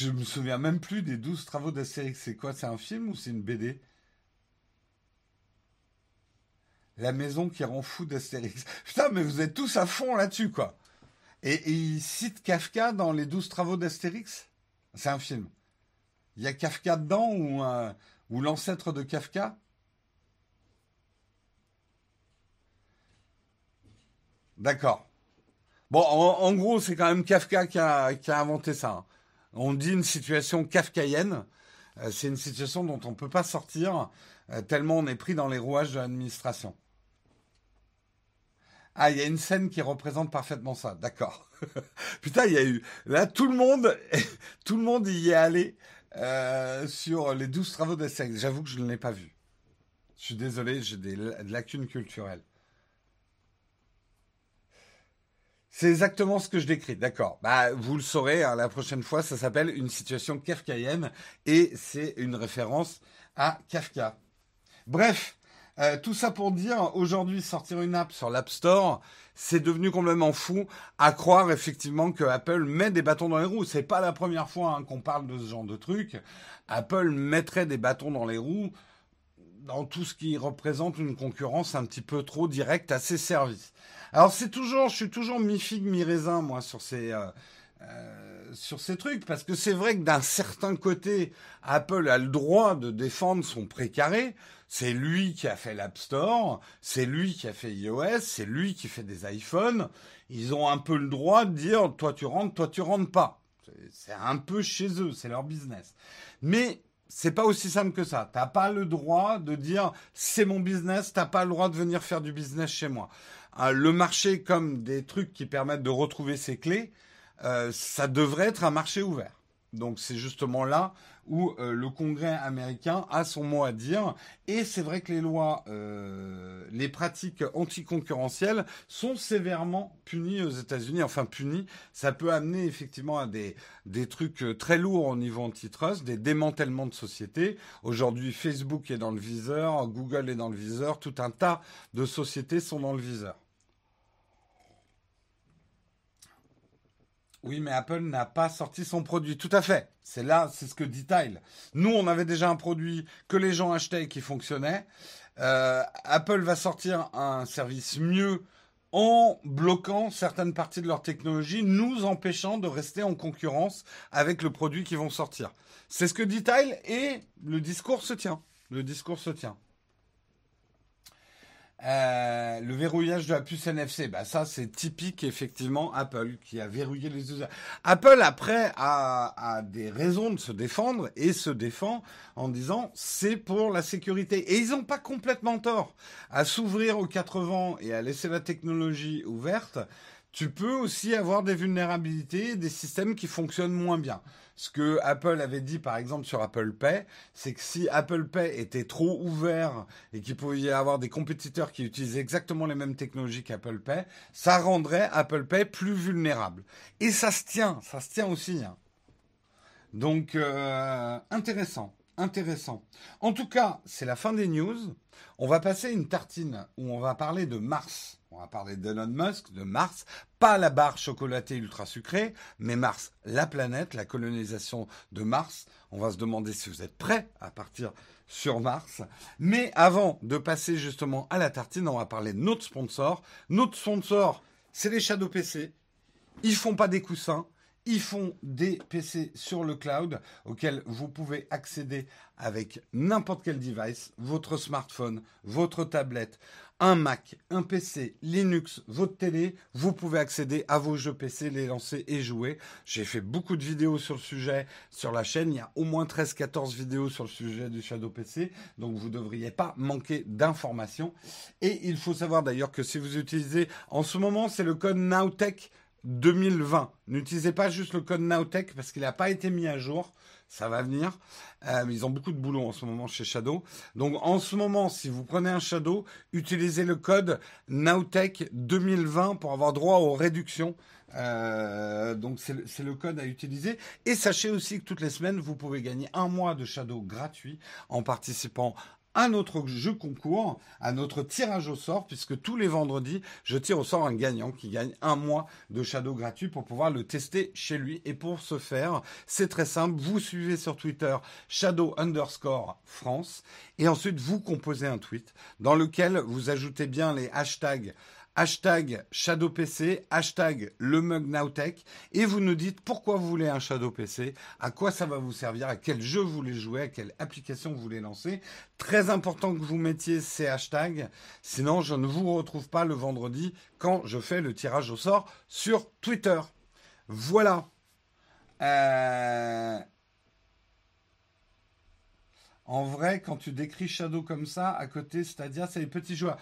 Je me souviens même plus des 12 travaux d'Astérix. C'est quoi C'est un film ou c'est une BD La maison qui rend fou d'Astérix. Putain, mais vous êtes tous à fond là-dessus, quoi. Et, il cite Kafka dans les 12 travaux d'Astérix? C'est un film. Il y a Kafka dedans ou, l'ancêtre de Kafka? D'accord. Bon, en, gros, c'est quand même Kafka qui a, inventé ça. Hein. On dit une situation kafkaïenne. Euh, c'est une situation dont on ne peut pas sortir euh, tellement on est pris dans les rouages de l'administration. Ah, il y a une scène qui représente parfaitement ça. D'accord. Putain, il y a eu là tout le monde, tout le monde y est allé euh, sur les douze travaux d'essai. J'avoue que je ne l'ai pas vu. Je suis désolé, j'ai des lacunes culturelles. C'est exactement ce que je décris, d'accord. Bah, vous le saurez, hein, la prochaine fois, ça s'appelle une situation kafkaïenne et c'est une référence à Kafka. Bref, euh, tout ça pour dire, aujourd'hui, sortir une app sur l'App Store, c'est devenu complètement fou à croire effectivement que Apple met des bâtons dans les roues. C'est pas la première fois hein, qu'on parle de ce genre de truc. Apple mettrait des bâtons dans les roues dans tout ce qui représente une concurrence un petit peu trop directe à ses services. Alors c'est toujours, je suis toujours mi figue mi raisin moi sur ces euh, euh, sur ces trucs parce que c'est vrai que d'un certain côté, Apple a le droit de défendre son précaré. C'est lui qui a fait l'App Store, c'est lui qui a fait iOS, c'est lui qui fait des iPhones. Ils ont un peu le droit de dire toi tu rentres, toi tu rentres pas. C'est un peu chez eux, c'est leur business. Mais c'est pas aussi simple que ça. T'as pas le droit de dire c'est mon business, t'as pas le droit de venir faire du business chez moi. Euh, le marché comme des trucs qui permettent de retrouver ses clés, euh, ça devrait être un marché ouvert. Donc c'est justement là où euh, le Congrès américain a son mot à dire. Et c'est vrai que les lois, euh, les pratiques anticoncurrentielles sont sévèrement punies aux États-Unis. Enfin punies, ça peut amener effectivement à des, des trucs euh, très lourds au niveau antitrust, des démantèlements de sociétés. Aujourd'hui, Facebook est dans le viseur, Google est dans le viseur, tout un tas de sociétés sont dans le viseur. Oui, mais Apple n'a pas sorti son produit. Tout à fait. C'est là, c'est ce que dit Tile. Nous, on avait déjà un produit que les gens achetaient et qui fonctionnait. Euh, Apple va sortir un service mieux en bloquant certaines parties de leur technologie, nous empêchant de rester en concurrence avec le produit qu'ils vont sortir. C'est ce que dit Tile et le discours se tient. Le discours se tient. Euh, le verrouillage de la puce NFC, bah ça c'est typique effectivement Apple qui a verrouillé les usages. Apple après a, a, des raisons de se défendre et se défend en disant c'est pour la sécurité et ils n'ont pas complètement tort à s'ouvrir aux quatre vents et à laisser la technologie ouverte. Tu peux aussi avoir des vulnérabilités, des systèmes qui fonctionnent moins bien. Ce que Apple avait dit par exemple sur Apple Pay, c'est que si Apple Pay était trop ouvert et qu'il pouvait y avoir des compétiteurs qui utilisaient exactement les mêmes technologies qu'Apple Pay, ça rendrait Apple Pay plus vulnérable. Et ça se tient, ça se tient aussi. Hein. Donc euh, intéressant, intéressant. En tout cas, c'est la fin des news. On va passer une tartine où on va parler de Mars. On va parler d'Elon Musk, de Mars, pas la barre chocolatée ultra sucrée, mais Mars, la planète, la colonisation de Mars. On va se demander si vous êtes prêts à partir sur Mars. Mais avant de passer justement à la tartine, on va parler de notre sponsor. Notre sponsor, c'est les Shadow PC. Ils font pas des coussins. Ils font des PC sur le cloud auxquels vous pouvez accéder avec n'importe quel device, votre smartphone, votre tablette, un Mac, un PC, Linux, votre télé, vous pouvez accéder à vos jeux PC, les lancer et jouer. J'ai fait beaucoup de vidéos sur le sujet sur la chaîne. Il y a au moins 13-14 vidéos sur le sujet du Shadow PC. Donc vous ne devriez pas manquer d'informations. Et il faut savoir d'ailleurs que si vous utilisez, en ce moment, c'est le code Nowtech 2020. N'utilisez pas juste le code Nowtech parce qu'il n'a pas été mis à jour ça va venir. Euh, ils ont beaucoup de boulot en ce moment chez Shadow. Donc en ce moment, si vous prenez un Shadow, utilisez le code Nowtech 2020 pour avoir droit aux réductions. Euh, donc c'est le code à utiliser. Et sachez aussi que toutes les semaines, vous pouvez gagner un mois de Shadow gratuit en participant un autre jeu concours, à notre tirage au sort, puisque tous les vendredis, je tire au sort un gagnant qui gagne un mois de Shadow gratuit pour pouvoir le tester chez lui. Et pour ce faire, c'est très simple, vous suivez sur Twitter Shadow underscore France, et ensuite vous composez un tweet dans lequel vous ajoutez bien les hashtags hashtag ShadowPC, hashtag le mug et vous nous dites pourquoi vous voulez un Shadow PC, à quoi ça va vous servir, à quel jeu vous voulez jouer, à quelle application vous voulez lancer. Très important que vous mettiez ces hashtags, sinon je ne vous retrouve pas le vendredi quand je fais le tirage au sort sur Twitter. Voilà. Euh, en vrai, quand tu décris Shadow comme ça, à côté, c'est-à-dire, c'est les petits joueurs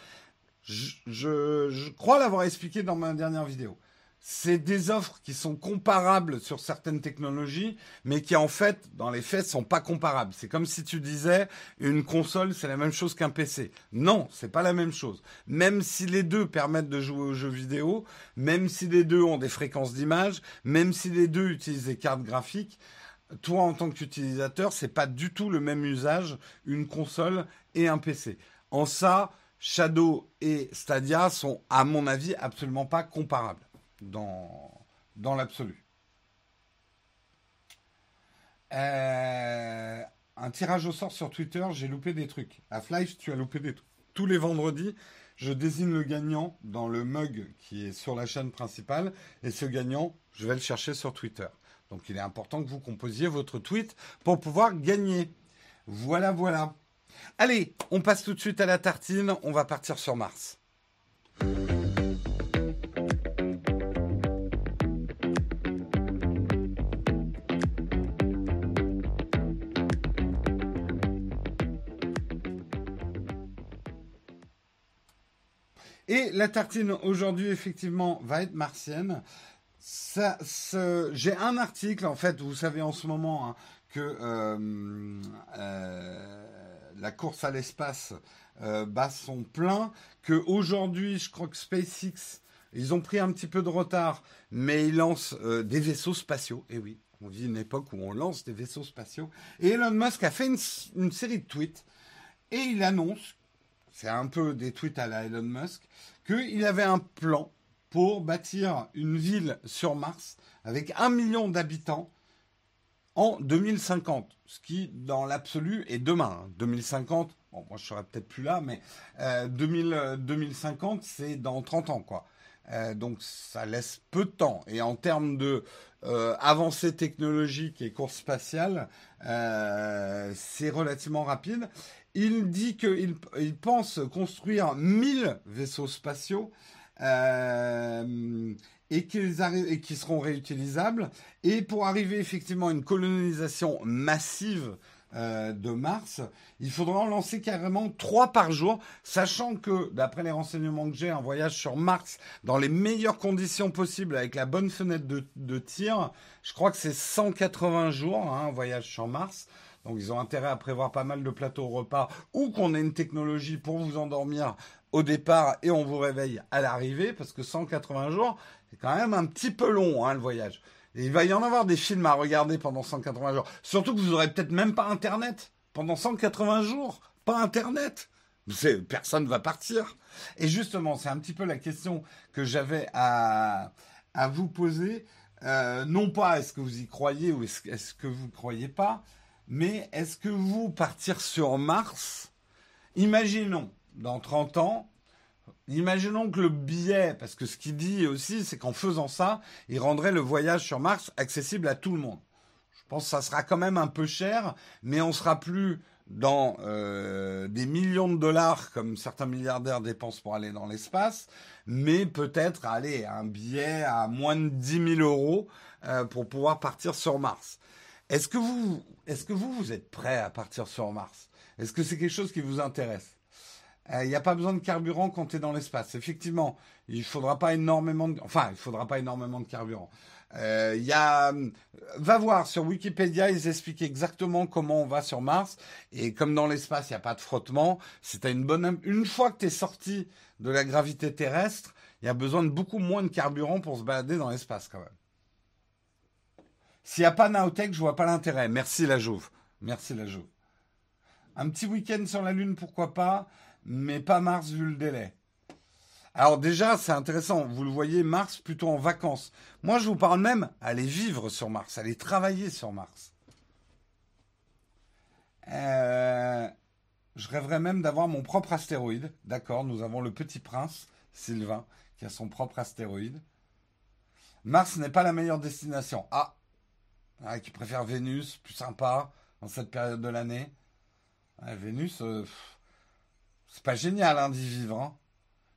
je, crois l'avoir expliqué dans ma dernière vidéo. C'est des offres qui sont comparables sur certaines technologies, mais qui en fait, dans les faits, sont pas comparables. C'est comme si tu disais une console, c'est la même chose qu'un PC. Non, c'est pas la même chose. Même si les deux permettent de jouer aux jeux vidéo, même si les deux ont des fréquences d'image, même si les deux utilisent des cartes graphiques, toi en tant qu'utilisateur, c'est pas du tout le même usage une console et un PC. En ça, Shadow et Stadia sont, à mon avis, absolument pas comparables dans, l'absolu. Euh, un tirage au sort sur Twitter, j'ai loupé des trucs. À Flife, tu as loupé des trucs. Tous les vendredis, je désigne le gagnant dans le mug qui est sur la chaîne principale. Et ce gagnant, je vais le chercher sur Twitter. Donc il est important que vous composiez votre tweet pour pouvoir gagner. Voilà, voilà. Allez, on passe tout de suite à la tartine, on va partir sur Mars. Et la tartine aujourd'hui, effectivement, va être martienne. J'ai un article, en fait, vous savez en ce moment hein, que euh, euh, la course à l'espace euh, bat son plein, que aujourd'hui, je crois que SpaceX, ils ont pris un petit peu de retard, mais ils lancent euh, des vaisseaux spatiaux. Et oui, on vit une époque où on lance des vaisseaux spatiaux. Et Elon Musk a fait une, série de tweets et il annonce, c'est un peu des tweets à la Elon Musk, qu'il avait un plan pour bâtir une ville sur Mars avec un million d'habitants en 2050, ce qui, dans l'absolu, est demain. 2050, hein. bon, moi je serai peut-être plus là, mais 2050, euh, c'est dans 30 ans, quoi. Euh, donc ça laisse peu de temps. Et en termes de euh, avancée technologique et course spatiale, c'est relativement rapide. Il dit qu'il il pense construire 1000 vaisseaux spatiaux et qui seront réutilisables. Et pour arriver effectivement à une colonisation massive euh, de Mars, il faudra en lancer carrément trois par jour, sachant que, d'après les renseignements que j'ai, un voyage sur Mars dans les meilleures conditions possibles, avec la bonne fenêtre de, tir, je crois que c'est 180 jours, hein, un voyage sur Mars. Donc ils ont intérêt à prévoir pas mal de plateaux repas ou qu'on ait une technologie pour vous endormir au départ et on vous réveille à l'arrivée, parce que 180 jours, c'est quand même un petit peu long, hein, le voyage. Il va y en avoir des films à regarder pendant 180 jours. Surtout que vous aurez peut-être même pas Internet pendant 180 jours. Pas Internet. Personne ne va partir. Et justement, c'est un petit peu la question que j'avais à, à vous poser. Euh, non pas est-ce que vous y croyez ou est-ce que vous ne croyez pas, mais est-ce que vous partir sur Mars, imaginons dans 30 ans, Imaginons que le billet, parce que ce qu'il dit aussi, c'est qu'en faisant ça, il rendrait le voyage sur Mars accessible à tout le monde. Je pense que ça sera quand même un peu cher, mais on sera plus dans euh, des millions de dollars comme certains milliardaires dépensent pour aller dans l'espace, mais peut-être aller un billet à moins de 10 000 euros euh, pour pouvoir partir sur Mars. Est-ce que vous, est-ce que vous, vous êtes prêt à partir sur Mars? Est-ce que c'est quelque chose qui vous intéresse? Il euh, n'y a pas besoin de carburant quand tu es dans l'espace. Effectivement, il faudra pas énormément enfin, il faudra pas énormément de carburant. Euh, y a, va voir sur Wikipédia, ils expliquent exactement comment on va sur Mars. Et comme dans l'espace, il n'y a pas de frottement, c'est une bonne, une fois que tu es sorti de la gravité terrestre, il y a besoin de beaucoup moins de carburant pour se balader dans l'espace quand même. S'il n'y a pas Naotech, je vois pas l'intérêt. Merci la Jouve. Merci la Jouve. Un petit week-end sur la Lune, pourquoi pas mais pas Mars vu le délai. Alors déjà, c'est intéressant, vous le voyez, Mars plutôt en vacances. Moi, je vous parle même aller vivre sur Mars, aller travailler sur Mars. Euh, je rêverais même d'avoir mon propre astéroïde. D'accord, nous avons le Petit Prince. Sylvain, qui a son propre astéroïde. Mars n'est pas la meilleure destination. Ah, ah qui préfère Vénus, plus sympa dans cette période de l'année. Vénus, euh, c'est pas génial hein, d'y vivre. Hein.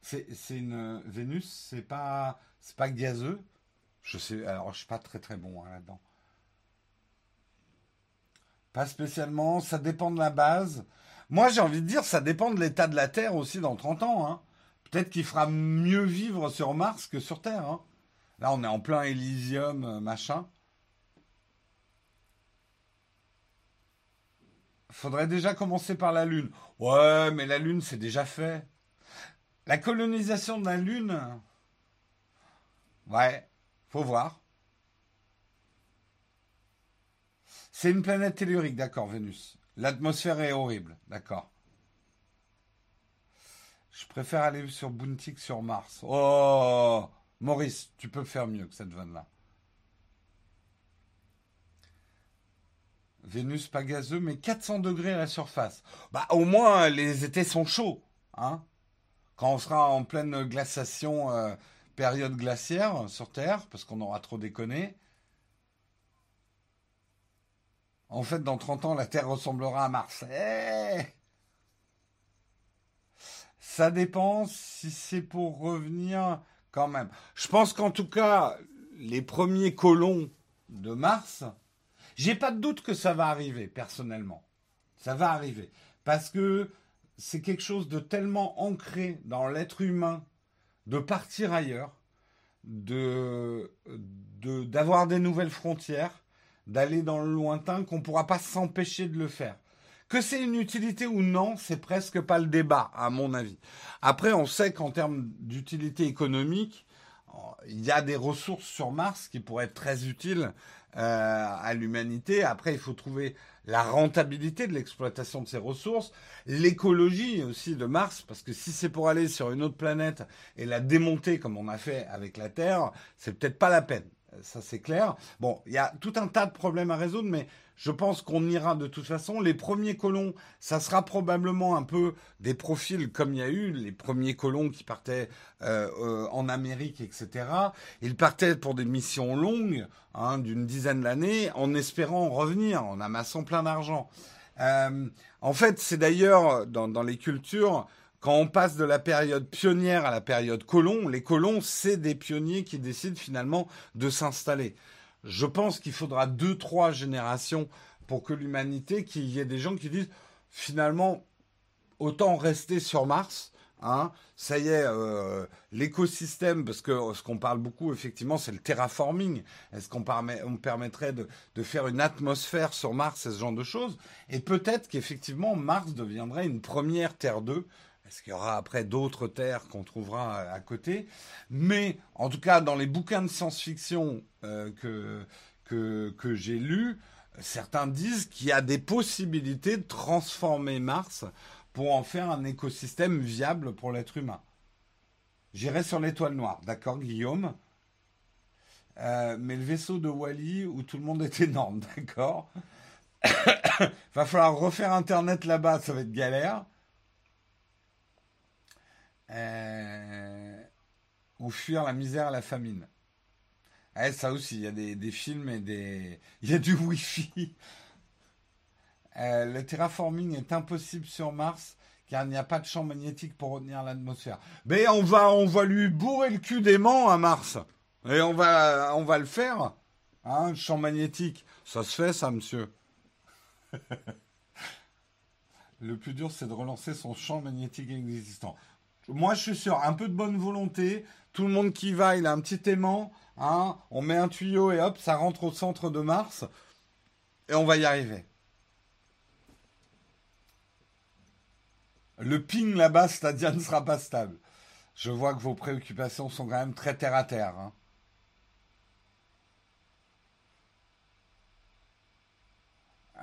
C'est une Vénus, c'est pas c'est pas gazeux. Je sais, alors je suis pas très très bon hein, là-dedans. Pas spécialement, ça dépend de la base. Moi, j'ai envie de dire, ça dépend de l'état de la Terre aussi dans 30 ans. Peut-être qu'il fera mieux vivre sur Mars que sur Terre. Là, on est en plein Elysium, euh, machin. Faudrait déjà commencer par la Lune. Ouais, mais la Lune, c'est déjà fait. La colonisation de la Lune. Ouais, faut voir. C'est une planète tellurique, d'accord, Vénus. L'atmosphère est horrible, d'accord. Je préfère aller sur Bounty que sur Mars. Oh Maurice, tu peux faire mieux que cette vanne-là. Vénus pas gazeux, mais 400 degrés à la surface. Bah, au moins, les étés sont chauds. Hein Quand on sera en pleine glaciation, euh, période glaciaire sur Terre, parce qu'on aura trop déconné. En fait, dans 30 ans, la Terre ressemblera à Mars. Eh Ça dépend si c'est pour revenir quand même. Je pense qu'en tout cas, les premiers colons de Mars, j'ai pas de doute que ça va arriver, personnellement. Ça va arriver. Parce que c'est quelque chose de tellement ancré dans l'être humain de partir ailleurs, de d'avoir des nouvelles frontières, d'aller dans le lointain qu'on pourra pas s'empêcher de le faire. Que c'est une utilité ou non, c'est presque pas le débat, à mon avis. Après, on sait qu'en termes d'utilité économique, il y a des ressources sur Mars qui pourraient être très utiles euh, à l'humanité. Après, il faut trouver la rentabilité de l'exploitation de ces ressources, l'écologie aussi de Mars, parce que si c'est pour aller sur une autre planète et la démonter comme on a fait avec la Terre, c'est peut-être pas la peine. Ça c'est clair. Bon, il y a tout un tas de problèmes à résoudre, mais je pense qu'on ira de toute façon. Les premiers colons, ça sera probablement un peu des profils comme il y a eu les premiers colons qui partaient euh, euh, en Amérique, etc. Ils partaient pour des missions longues, hein, d'une dizaine d'années, en espérant revenir, en amassant plein d'argent. Euh, en fait, c'est d'ailleurs dans, dans les cultures, quand on passe de la période pionnière à la période colon, les colons, c'est des pionniers qui décident finalement de s'installer je pense qu'il faudra deux, trois générations pour que l'humanité, qu'il y ait des gens qui disent finalement, autant rester sur Mars. Hein, ça y est, euh, l'écosystème, parce que ce qu'on parle beaucoup, effectivement, c'est le terraforming. Est-ce qu'on on permettrait de, de, faire une atmosphère sur Mars et ce genre de choses? Et peut-être qu'effectivement, Mars deviendrait une première Terre 2 est-ce qu'il y aura après d'autres terres qu'on trouvera à côté Mais en tout cas, dans les bouquins de science-fiction euh, que, que, que j'ai lus, certains disent qu'il y a des possibilités de transformer Mars pour en faire un écosystème viable pour l'être humain. J'irai sur l'étoile noire, d'accord Guillaume? Euh, mais le vaisseau de Wally où tout le monde est énorme, d'accord? Va falloir refaire Internet là-bas, ça va être galère. Euh, ou fuir la misère la famine. Eh, ça aussi, il y a des, films et des. Il y a du Wi-Fi. Euh, le terraforming est impossible sur Mars car il n'y a pas de champ magnétique pour retenir l'atmosphère. Mais on va, on va lui bourrer le cul d'aimant à Mars. Et on va, on va le faire. Hein, champ magnétique. Ça se fait, ça, monsieur. le plus dur, c'est de relancer son champ magnétique existant. Moi, je suis sûr, un peu de bonne volonté, tout le monde qui va, il a un petit aimant, hein, on met un tuyau et hop, ça rentre au centre de Mars, et on va y arriver. Le ping là-bas, Stadia ne sera pas stable. Je vois que vos préoccupations sont quand même très terre à terre. Hein.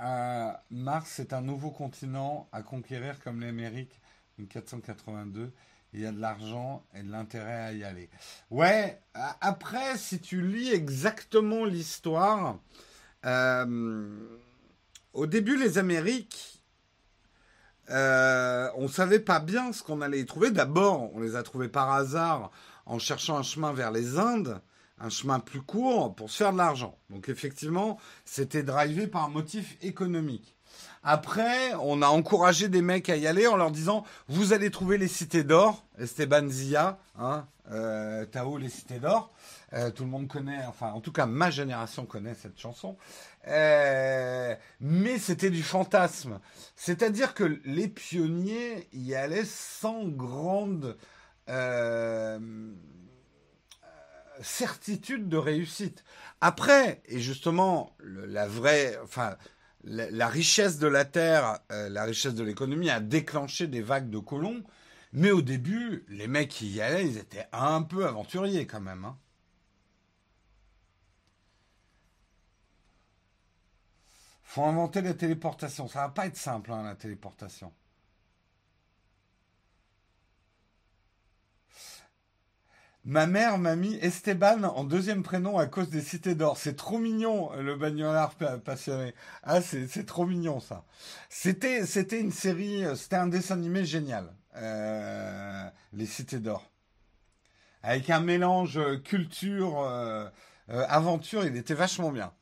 Euh, Mars est un nouveau continent à conquérir comme l'Amérique en 482 il y a de l'argent et de l'intérêt à y aller. Ouais, après, si tu lis exactement l'histoire, euh, au début, les Amériques, euh, on savait pas bien ce qu'on allait y trouver. D'abord, on les a trouvés par hasard en cherchant un chemin vers les Indes, un chemin plus court pour se faire de l'argent. Donc effectivement, c'était drivé par un motif économique. Après, on a encouragé des mecs à y aller en leur disant vous allez trouver les cités d'or, Esteban Zia, hein, euh, Tao les cités d'or. Euh, tout le monde connaît, enfin en tout cas ma génération connaît cette chanson. Euh, mais c'était du fantasme. C'est-à-dire que les pionniers y allaient sans grande certitude de réussite. Après, et justement, la vraie, enfin, la, richesse de la terre, euh, la richesse de l'économie a déclenché des vagues de colons. Mais au début, les mecs qui y allaient, ils étaient un peu aventuriers quand même. Hein. faut inventer la téléportation. Ça va pas être simple, hein, la téléportation. Ma mère m'a mis Esteban en deuxième prénom à cause des cités d'or. C'est trop mignon, le bagnolard passionné. Ah, c'est trop mignon, ça. C'était une série, c'était un dessin animé génial. Euh, les cités d'or. Avec un mélange culture, euh, euh, aventure, il était vachement bien.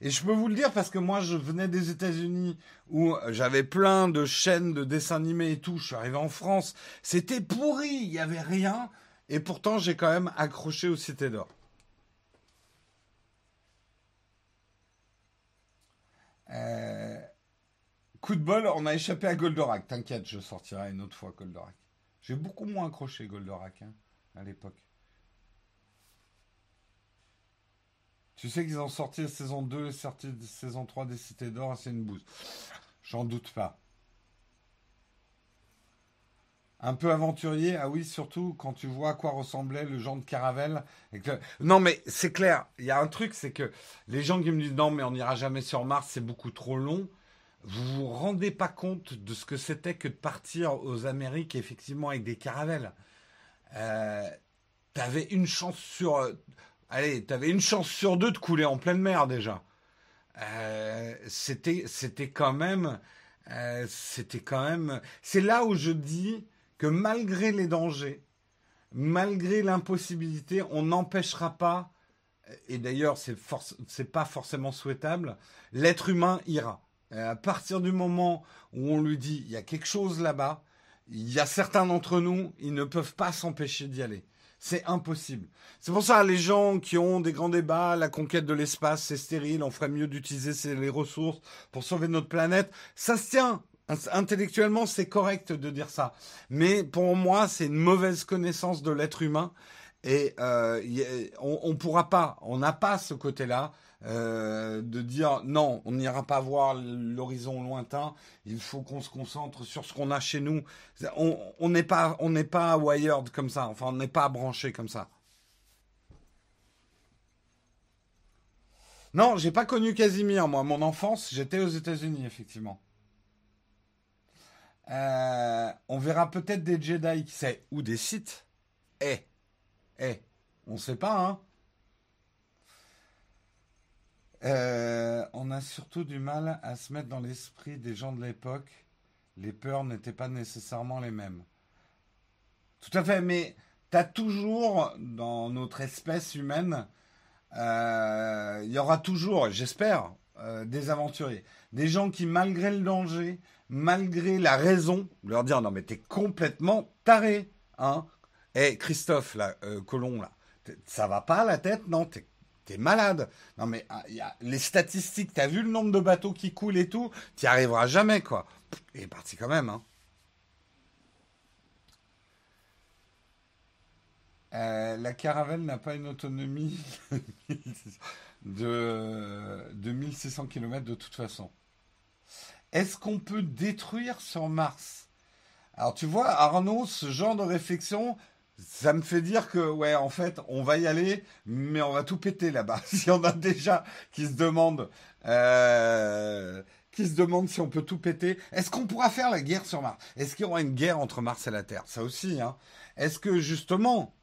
Et je peux vous le dire parce que moi, je venais des États-Unis où j'avais plein de chaînes de dessins animés et tout. Je suis arrivé en France, c'était pourri, il n'y avait rien. Et pourtant, j'ai quand même accroché au Cité d'Or. Euh, coup de bol, on a échappé à Goldorak. T'inquiète, je sortirai une autre fois Goldorak. J'ai beaucoup moins accroché Goldorak hein, à l'époque. Tu sais qu'ils ont sorti la saison 2 sorti la saison 3 des Cités d'Or, c'est une bouse. J'en doute pas. Un peu aventurier, ah oui, surtout quand tu vois à quoi ressemblait le genre de Caravelle. Non, mais c'est clair, il y a un truc, c'est que les gens qui me disent non, mais on n'ira jamais sur Mars, c'est beaucoup trop long. Vous vous rendez pas compte de ce que c'était que de partir aux Amériques, effectivement, avec des caravelles. Euh, T'avais une chance sur allez, t'avais une chance sur deux de couler en pleine mer déjà. Euh, c'était, c'était quand même, euh, c'était quand même. C'est là où je dis que malgré les dangers, malgré l'impossibilité, on n'empêchera pas. Et d'ailleurs, c'est c'est pas forcément souhaitable. L'être humain ira. À partir du moment où on lui dit il y a quelque chose là-bas, il y a certains d'entre nous, ils ne peuvent pas s'empêcher d'y aller. C'est impossible. C'est pour ça les gens qui ont des grands débats, la conquête de l'espace, c'est stérile, on ferait mieux d'utiliser les ressources pour sauver notre planète. Ça se tient. Intellectuellement, c'est correct de dire ça. Mais pour moi, c'est une mauvaise connaissance de l'être humain. Et euh, on ne pourra pas, on n'a pas ce côté-là. Euh, de dire non, on n'ira pas voir l'horizon lointain. Il faut qu'on se concentre sur ce qu'on a chez nous. On n'est pas, on n'est pas wired comme ça. Enfin, on n'est pas branché comme ça. Non, j'ai pas connu Casimir, moi. Mon enfance, j'étais aux États-Unis, effectivement. Euh, on verra peut-être des Jedi, qui sait, ou des Sith. Eh, eh, on sait pas, hein. Euh, on a surtout du mal à se mettre dans l'esprit des gens de l'époque. Les peurs n'étaient pas nécessairement les mêmes. Tout à fait, mais tu as toujours, dans notre espèce humaine, euh, il y aura toujours, j'espère, des aventuriers. Des gens qui, malgré le danger, malgré la raison, leur dire non mais t'es complètement taré, hein. Eh Christophe, là, Colomb, là, ça va pas la tête, non T'es malade. Non mais ah, les statistiques, t'as vu le nombre de bateaux qui coulent et tout, t'y arriveras jamais quoi. Il est parti quand même. Hein. Euh, la caravelle n'a pas une autonomie de, de 1600 km de toute façon. Est-ce qu'on peut détruire sur Mars? Alors tu vois, Arnaud, ce genre de réflexion, ça me fait dire que, ouais, en fait, on va y aller, mais on va tout péter là-bas. Si on a déjà qui se demandent, euh, qui se demandent si on peut tout péter, est-ce qu'on pourra faire la guerre sur Mars? Est-ce qu'il y aura une guerre entre Mars et la Terre? Ça aussi, hein. Est-ce que justement,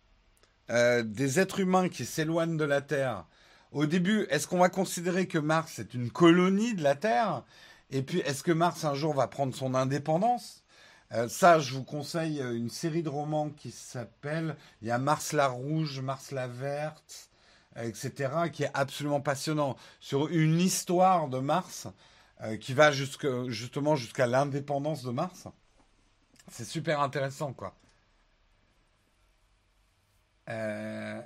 euh, des êtres humains qui s'éloignent de la Terre, au début, est-ce qu'on va considérer que Mars est une colonie de la Terre? Et puis, est-ce que Mars un jour va prendre son indépendance? Euh, ça, je vous conseille une série de romans qui s'appelle, il y a Mars la rouge, Mars la verte, etc., qui est absolument passionnant sur une histoire de Mars qui va justement jusqu'à l'indépendance de Mars. C'est super intéressant, quoi. Euh,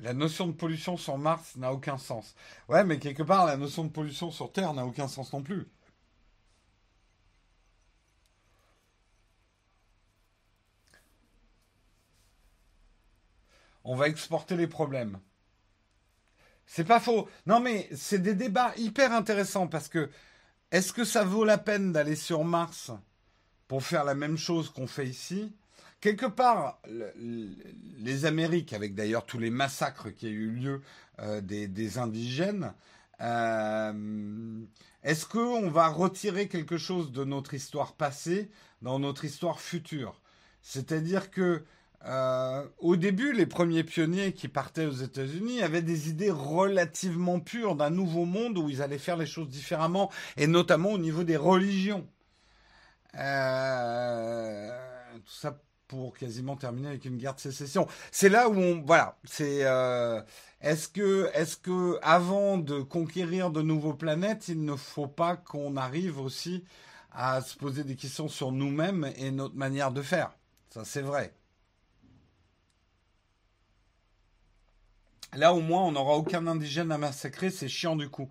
la notion de pollution sur Mars n'a aucun sens. Ouais, mais quelque part, la notion de pollution sur Terre n'a aucun sens non plus. On va exporter les problèmes. C'est pas faux. Non, mais c'est des débats hyper intéressants parce que est-ce que ça vaut la peine d'aller sur Mars pour faire la même chose qu'on fait ici quelque part, les Amériques, avec d'ailleurs tous les massacres qui ont eu lieu euh, des, indigènes, euh, est-ce qu'on va retirer quelque chose de notre histoire passée dans notre histoire future? C'est-à-dire que euh, au début, les premiers pionniers qui partaient aux États-Unis avaient des idées relativement pures d'un nouveau monde où ils allaient faire les choses différemment, et notamment au niveau des religions. Pour quasiment terminer avec une guerre de sécession. C'est là où on, voilà, c'est euh, est-ce que, avant de conquérir de nouveaux planètes, il ne faut pas qu'on arrive aussi à se poser des questions sur nous-mêmes et notre manière de faire? Ça, c'est vrai. Là, au moins, on n'aura aucun indigène à massacrer, c'est chiant du coup.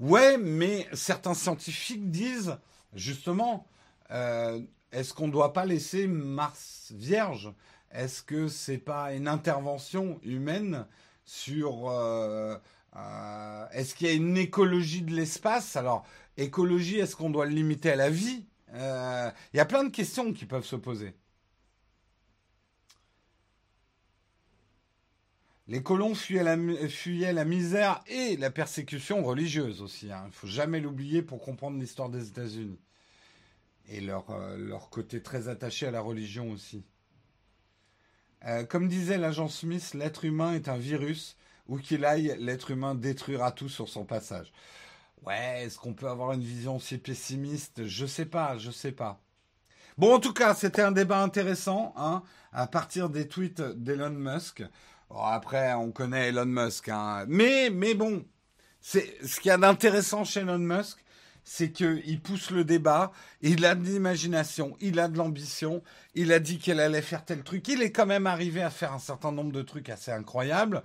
Ouais, mais certains scientifiques disent, justement, euh, est-ce qu'on ne doit pas laisser Mars vierge? Est-ce que c'est pas une intervention humaine sur euh, euh, Est-ce qu'il y a une écologie de l'espace? Alors, écologie, est-ce qu'on doit le limiter à la vie? Euh, Il y a plein de questions qui peuvent se poser. Les colons fuyaient la, misère et la persécution religieuse aussi. Hein. Il ne faut jamais l'oublier pour comprendre l'histoire des États-Unis et leur, euh, leur côté très attaché à la religion aussi. Euh, comme disait l'agent Smith, l'être humain est un virus. Où qu'il aille, l'être humain détruira tout sur son passage. Ouais, est-ce qu'on peut avoir une vision aussi pessimiste? Je sais pas, je sais pas. Bon, en tout cas, c'était un débat intéressant, hein, à partir des tweets d'Elon Musk. après, on connaît Elon Musk, hein. mais mais bon, c'est ce qu'il y a d'intéressant chez Elon Musk, c'est qu'il pousse le débat, il a de l'imagination, il a de l'ambition, il a dit qu'il allait faire tel truc, il est quand même arrivé à faire un certain nombre de trucs assez incroyables.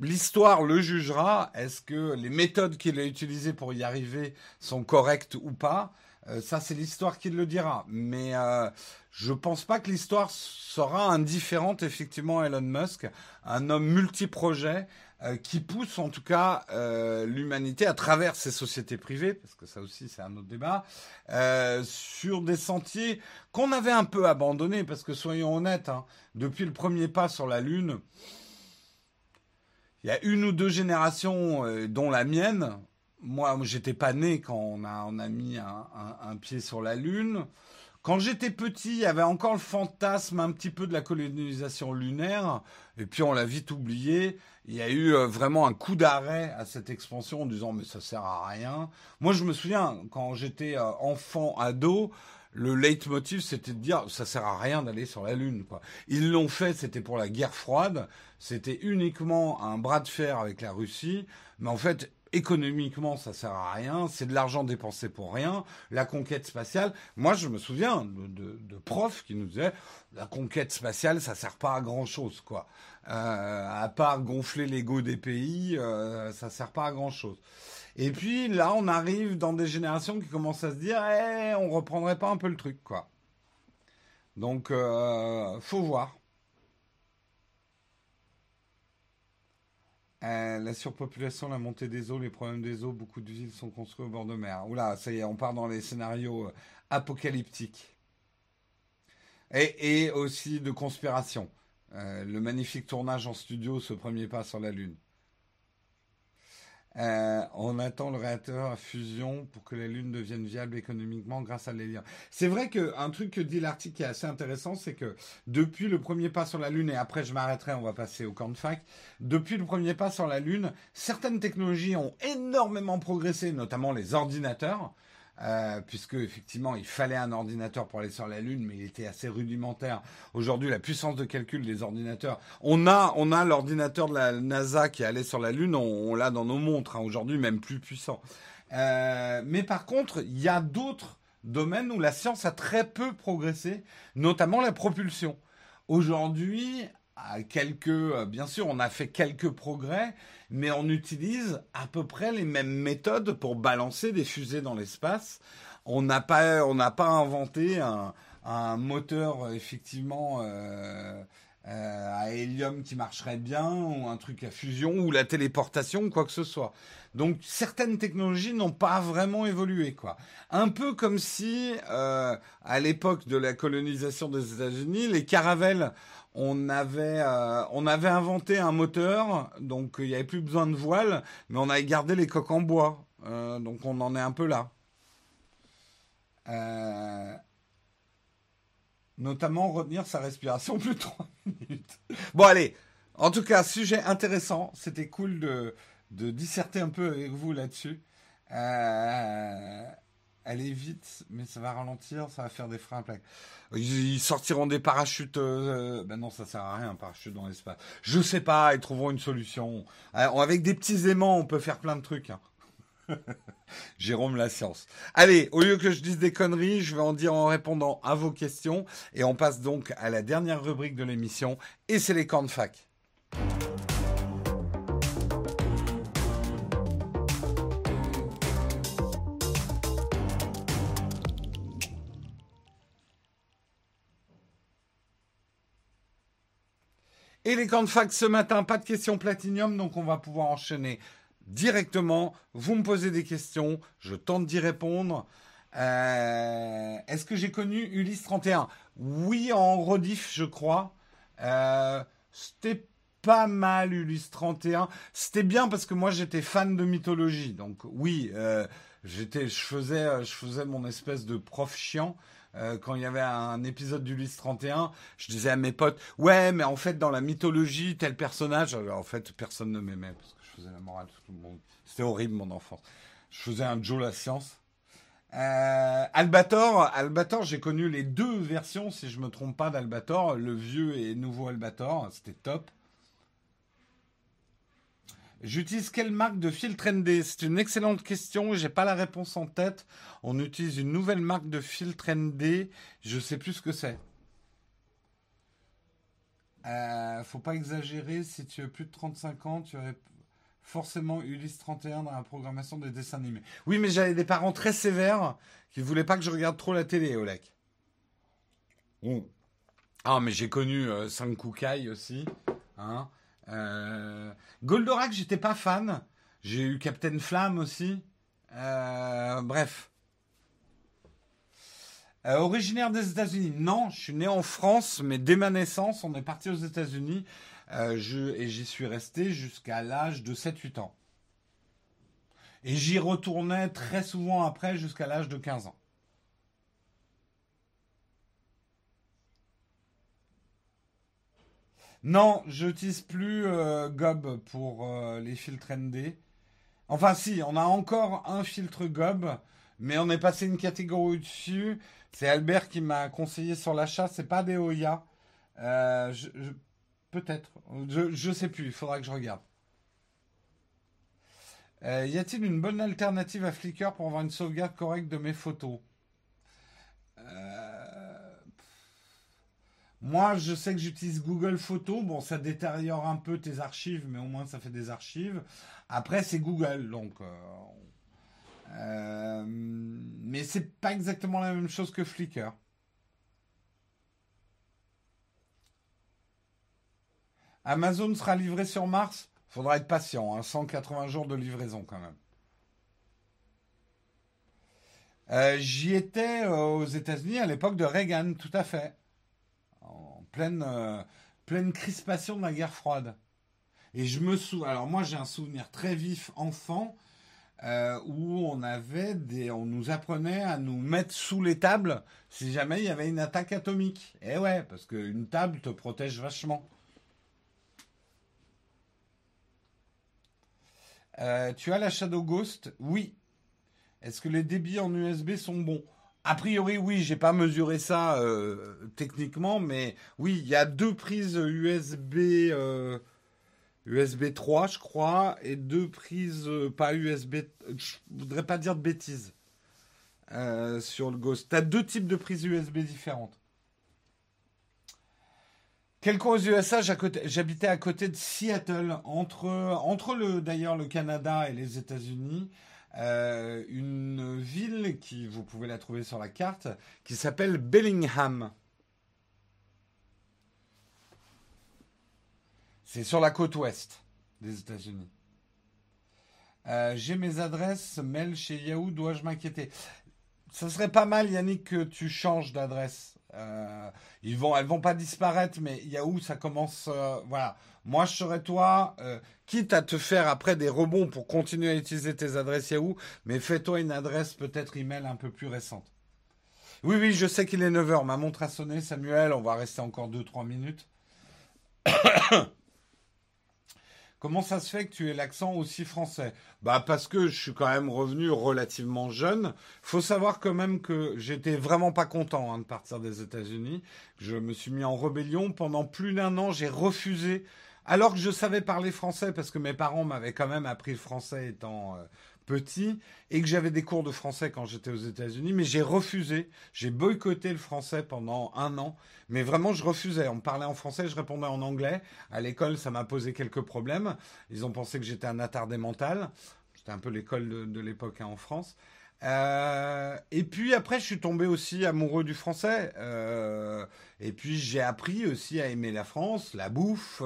L'histoire le jugera, est-ce que les méthodes qu'il a utilisées pour y arriver sont correctes ou pas? Euh, ça, c'est l'histoire qui le dira. Mais euh, je pense pas que l'histoire sera indifférente, effectivement, à Elon Musk, un homme multiprojet euh, qui pousse en tout cas euh, l'humanité à travers ses sociétés privées, parce que ça aussi c'est un autre débat, euh, sur des sentiers qu'on avait un peu abandonnés, parce que soyons honnêtes, hein, depuis le premier pas sur la Lune, il y a une ou deux générations, dont la mienne, moi j'étais pas né quand on a, on a mis un pied sur la Lune. Quand j'étais petit, il y avait encore le fantasme un petit peu de la colonisation lunaire, et puis on l'a vite oublié. Il y a eu euh, vraiment un coup d'arrêt à cette expansion en disant mais ça sert à rien. Moi je me souviens quand j'étais euh, enfant ado, le leitmotiv c'était de dire ça sert à rien d'aller sur la lune quoi. Ils l'ont fait, c'était pour la guerre froide, c'était uniquement un bras de fer avec la Russie, mais en fait économiquement, ça sert à rien. C'est de l'argent dépensé pour rien. La conquête spatiale. Moi, je me souviens de, profs qui nous disaient la conquête spatiale, ça sert pas à grand chose, quoi. Euh, à part gonfler l'ego des pays, euh, ça sert pas à grand chose. Et puis là, on arrive dans des générations qui commencent à se dire, eh, on reprendrait pas un peu le truc, quoi. Donc, euh, faut voir. Euh, la surpopulation, la montée des eaux, les problèmes des eaux, beaucoup de villes sont construites au bord de mer. Oula, ça y est, on part dans les scénarios euh, apocalyptiques. Et, aussi de conspiration. Euh, le magnifique tournage en studio, ce premier pas sur la Lune. Euh, on attend le réacteur à fusion pour que la Lune devienne viable économiquement grâce à l'hélium. C'est vrai qu'un truc que dit l'article qui est assez intéressant, c'est que depuis le premier pas sur la Lune, et après je m'arrêterai, on va passer au camp de fac, depuis le premier pas sur la Lune, certaines technologies ont énormément progressé, notamment les ordinateurs. Euh, puisque effectivement il fallait un ordinateur pour aller sur la Lune, mais il était assez rudimentaire. Aujourd'hui, la puissance de calcul des ordinateurs, on a, on a l'ordinateur de la NASA qui allait sur la Lune, on, l'a dans nos montres, hein, aujourd'hui même plus puissant. Euh, mais par contre, il y a d'autres domaines où la science a très peu progressé, notamment la propulsion. Aujourd'hui, quelques, euh, bien sûr, on a fait quelques progrès, mais on utilise à peu près les mêmes méthodes pour balancer des fusées dans l'espace. On n'a pas, on n'a pas inventé un, moteur effectivement euh, euh, à hélium qui marcherait bien, ou un truc à fusion, ou la téléportation, quoi que ce soit. Donc certaines technologies n'ont pas vraiment évolué, quoi. Un peu comme si, à l'époque de la colonisation des États-Unis, les caravelles on avait, euh, on avait inventé un moteur, donc il n'y avait plus besoin de voile, mais on avait gardé les coques en bois. Euh, donc on en est un peu là. Euh, notamment retenir sa respiration plus de 3 minutes. Bon allez, en tout cas, sujet intéressant. C'était cool de disserter un peu avec vous là-dessus. Allez vite, mais ça va ralentir, ça va faire des freins à plaque. Ils sortiront des parachutes. Euh, ben non, ça sert à rien, un parachute dans l'espace. Je sais pas, ils trouveront une solution. avec des petits aimants, on peut faire plein de trucs. Hein. Jérôme la science. Allez, au lieu que je dise des conneries, je vais en dire en répondant à vos questions. Et on passe donc à la dernière rubrique de l'émission, et c'est les camps de fac. Et les camps de fac ce matin, pas de questions platinium, donc on va pouvoir enchaîner directement. Vous me posez des questions, je tente d'y répondre. Euh, est-ce que j'ai connu Ulysse 31 Oui, en rediff, je crois. Euh, c'était pas mal Ulysse 31. C'était bien parce que moi j'étais fan de mythologie, donc oui, euh, j'étais, je faisais, je faisais mon espèce de prof chiant. Euh, quand il y avait un épisode d'Ulysse 31, je disais à mes potes, ouais, mais en fait, dans la mythologie, tel personnage, en fait, personne ne m'aimait parce que je faisais la morale tout le monde. C'était horrible, mon enfance. Je faisais un Joe la science. Euh, Albator, Albator, j'ai connu les deux versions, si je me trompe pas, d'Albator, le vieux et nouveau Albator, c'était top. J'utilise quelle marque de filtre ND C'est une excellente question. J'ai pas la réponse en tête. On utilise une nouvelle marque de filtre ND. Je sais plus ce que c'est. Euh, faut pas exagérer. Si tu as plus de 35 ans, tu aurais forcément Ulysse 31 dans la programmation des dessins animés. Oui, mais j'avais des parents très sévères qui voulaient pas que je regarde trop la télé, Olek. Ah, mais j'ai connu euh, Sankukai aussi. Hein euh, Goldorak, j'étais pas fan. J'ai eu Captain Flamme aussi. Euh, bref. Euh, originaire des États-Unis Non, je suis né en France, mais dès ma naissance, on est parti aux États-Unis et j'y suis resté jusqu'à l'âge de 7-8 ans. Et j'y retournais très souvent après jusqu'à l'âge de 15 ans. Non, je n'utilise plus euh, Gob pour euh, les filtres ND. Enfin, si, on a encore un filtre Gob, mais on est passé une catégorie au-dessus. C'est Albert qui m'a conseillé sur l'achat. C'est pas des Oya. Euh, peut-être. Je ne sais plus. Il faudra que je regarde. y a-t-il une bonne alternative à Flickr pour avoir une sauvegarde correcte de mes photos? Moi, je sais que j'utilise Google Photos. Bon, ça détériore un peu tes archives, mais au moins ça fait des archives. Après, c'est Google, donc. Euh, euh, mais c'est pas exactement la même chose que Flickr. Amazon sera livré sur Mars? Faudra être patient, 180 hein. jours de livraison quand même. Euh, j'y étais aux États-Unis à l'époque de Reagan, tout à fait pleine, euh, pleine crispation de la guerre froide. Et je me souviens, alors moi j'ai un souvenir très vif enfant euh, où on avait des, on nous apprenait à nous mettre sous les tables si jamais il y avait une attaque atomique. Eh ouais, parce qu'une table te protège vachement. Euh, tu as la Shadow Ghost? Oui. Est-ce que les débits en USB sont bons? A priori, oui, j'ai pas mesuré ça euh, techniquement, mais oui, il y a deux prises USB, USB 3, je crois, et deux prises pas USB. Je voudrais pas dire de bêtises sur le Ghost. Tu as deux types de prises USB différentes. Quel coin aux USA J'habitais à côté de Seattle, entre, entre le, d'ailleurs le Canada et les États-Unis. Euh, une ville qui, vous pouvez la trouver sur la carte, qui s'appelle Bellingham. C'est sur la côte ouest des États-Unis. Euh, j'ai mes adresses mail chez Yahoo, dois-je m'inquiéter? Ça serait pas mal, Yannick, que tu changes d'adresse. Euh, ils vont, elles vont pas disparaître, mais Yahoo, ça commence. Euh, voilà. Moi, je serais toi, euh, quitte à te faire après des rebonds pour continuer à utiliser tes adresses Yahoo, mais fais-toi une adresse peut-être email un peu plus récente. Oui, oui, je sais qu'il est 9h. Ma montre a sonné, Samuel. On va rester encore 2-3 minutes. Comment ça se fait que tu aies l'accent aussi français? Bah parce que je suis quand même revenu relativement jeune. Faut savoir quand même que j'étais vraiment pas content hein, de partir des États-Unis. Je me suis mis en rébellion pendant plus d'un an. J'ai refusé, alors que je savais parler français parce que mes parents m'avaient quand même appris le français étant euh, petit et que j'avais des cours de français quand j'étais aux États-Unis, mais j'ai refusé, j'ai boycotté le français pendant un an, mais vraiment je refusais. On me parlait en français, je répondais en anglais. À l'école, ça m'a posé quelques problèmes. Ils ont pensé que j'étais un attardé mental. C'était un peu l'école de, l'époque hein, en France. Euh, et puis après, je suis tombé aussi amoureux du français. Euh, et puis j'ai appris aussi à aimer la France, la bouffe.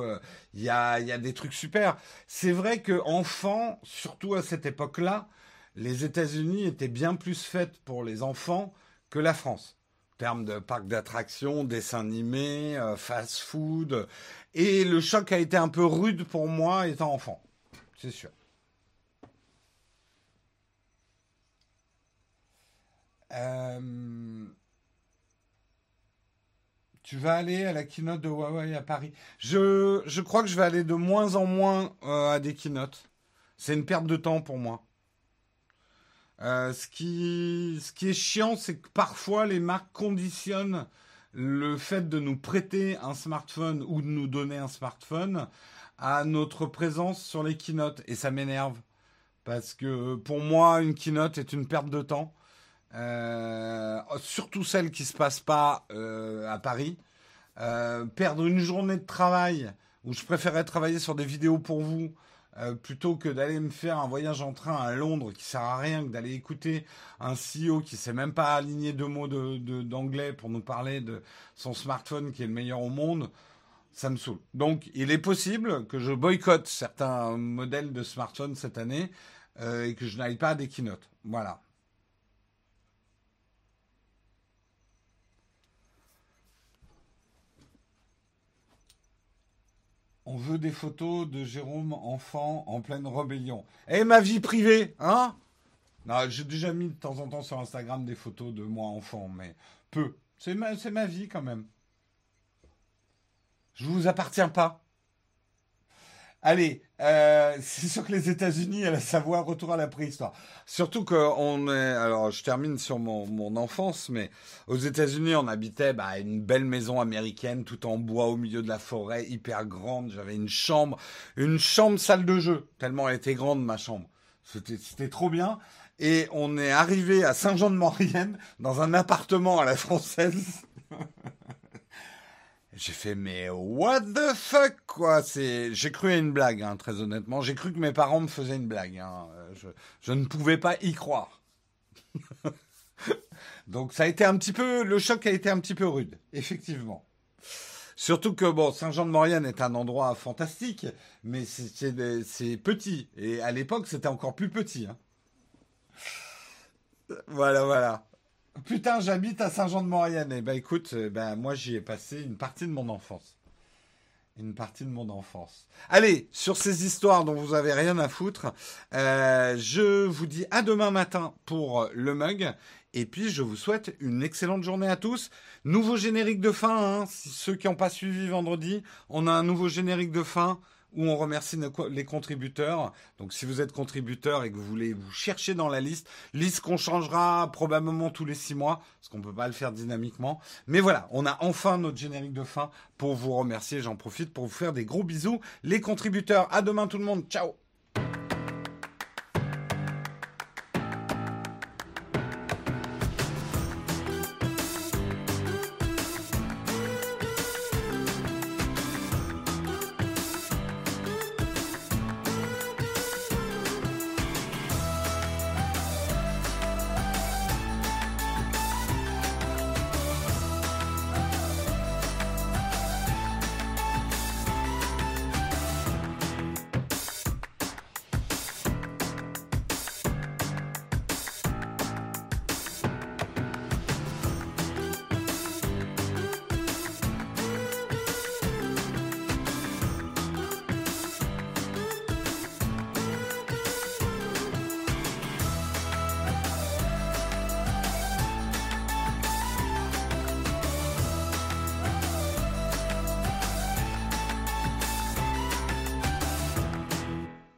Il y, a, y, a, des trucs super. C'est vrai que enfant, surtout à cette époque-là, les États-Unis étaient bien plus faites pour les enfants que la France. En termes de parcs d'attractions, dessins animés, euh, fast-food. Et le choc a été un peu rude pour moi étant enfant. C'est sûr. Euh, tu vas aller à la keynote de Huawei à Paris. Je, crois que je vais aller de moins en moins euh, à des keynotes. C'est une perte de temps pour moi. Euh, ce, qui, ce qui est chiant, c'est que parfois les marques conditionnent le fait de nous prêter un smartphone ou de nous donner un smartphone à notre présence sur les keynotes. Et ça m'énerve. Parce que pour moi, une keynote est une perte de temps. Euh, surtout celles qui se passent pas euh, à Paris. Euh, perdre une journée de travail où je préférais travailler sur des vidéos pour vous plutôt que d'aller me faire un voyage en train à Londres qui sert à rien que d'aller écouter un CEO qui sait même pas aligner deux mots d'anglais de, pour nous parler de son smartphone qui est le meilleur au monde. Ça me saoule. Donc, il est possible que je boycotte certains modèles de smartphones cette année et que je n'aille pas à des keynotes. Voilà. On veut des photos de Jérôme enfant en pleine rébellion. Et ma vie privée, hein? Non, j'ai déjà mis de temps en temps sur Instagram des photos de moi enfant, mais peu. C'est ma, ma vie quand même. Je vous appartiens pas. Allez, euh, c'est sûr que les États-Unis, à la savoir, retour à la préhistoire. Surtout qu'on est. Alors, je termine sur mon, enfance, mais aux États-Unis, on habitait bah, une belle maison américaine, tout en bois au milieu de la forêt, hyper grande. J'avais une chambre, une chambre salle de jeu, tellement elle était grande ma chambre. C'était trop bien. Et on est arrivé à Saint-Jean-de-Maurienne dans un appartement à la française. J'ai fait mais what the fuck quoi. J'ai cru à une blague hein, très honnêtement. J'ai cru que mes parents me faisaient une blague hein. je, je, ne pouvais pas y croire. Donc ça a été un petit peu le choc a été un petit peu rude effectivement. Surtout que bon Saint-Jean-de-Maurienne est un endroit fantastique mais c'est petit. Et à l'époque c'était encore plus petit hein. voilà voilà Putain, j'habite à Saint-Jean-de-Maurienne. Eh ben écoute, eh ben moi j'y ai passé une partie de mon enfance. Une partie de mon enfance. Allez, sur ces histoires dont vous avez rien à foutre, euh, je vous dis à demain matin pour le mug. Et puis je vous souhaite une excellente journée à tous. Nouveau générique de fin. Hein. ceux qui n'ont pas suivi vendredi, on a un nouveau générique de fin. Où on remercie les contributeurs. Donc si vous êtes contributeur et que vous voulez vous chercher dans la liste, liste qu'on changera probablement tous les six mois, parce qu'on peut pas le faire dynamiquement. Mais voilà, on a enfin notre générique de fin pour vous remercier. J'en profite pour vous faire des gros bisous, les contributeurs. À demain tout le monde. Ciao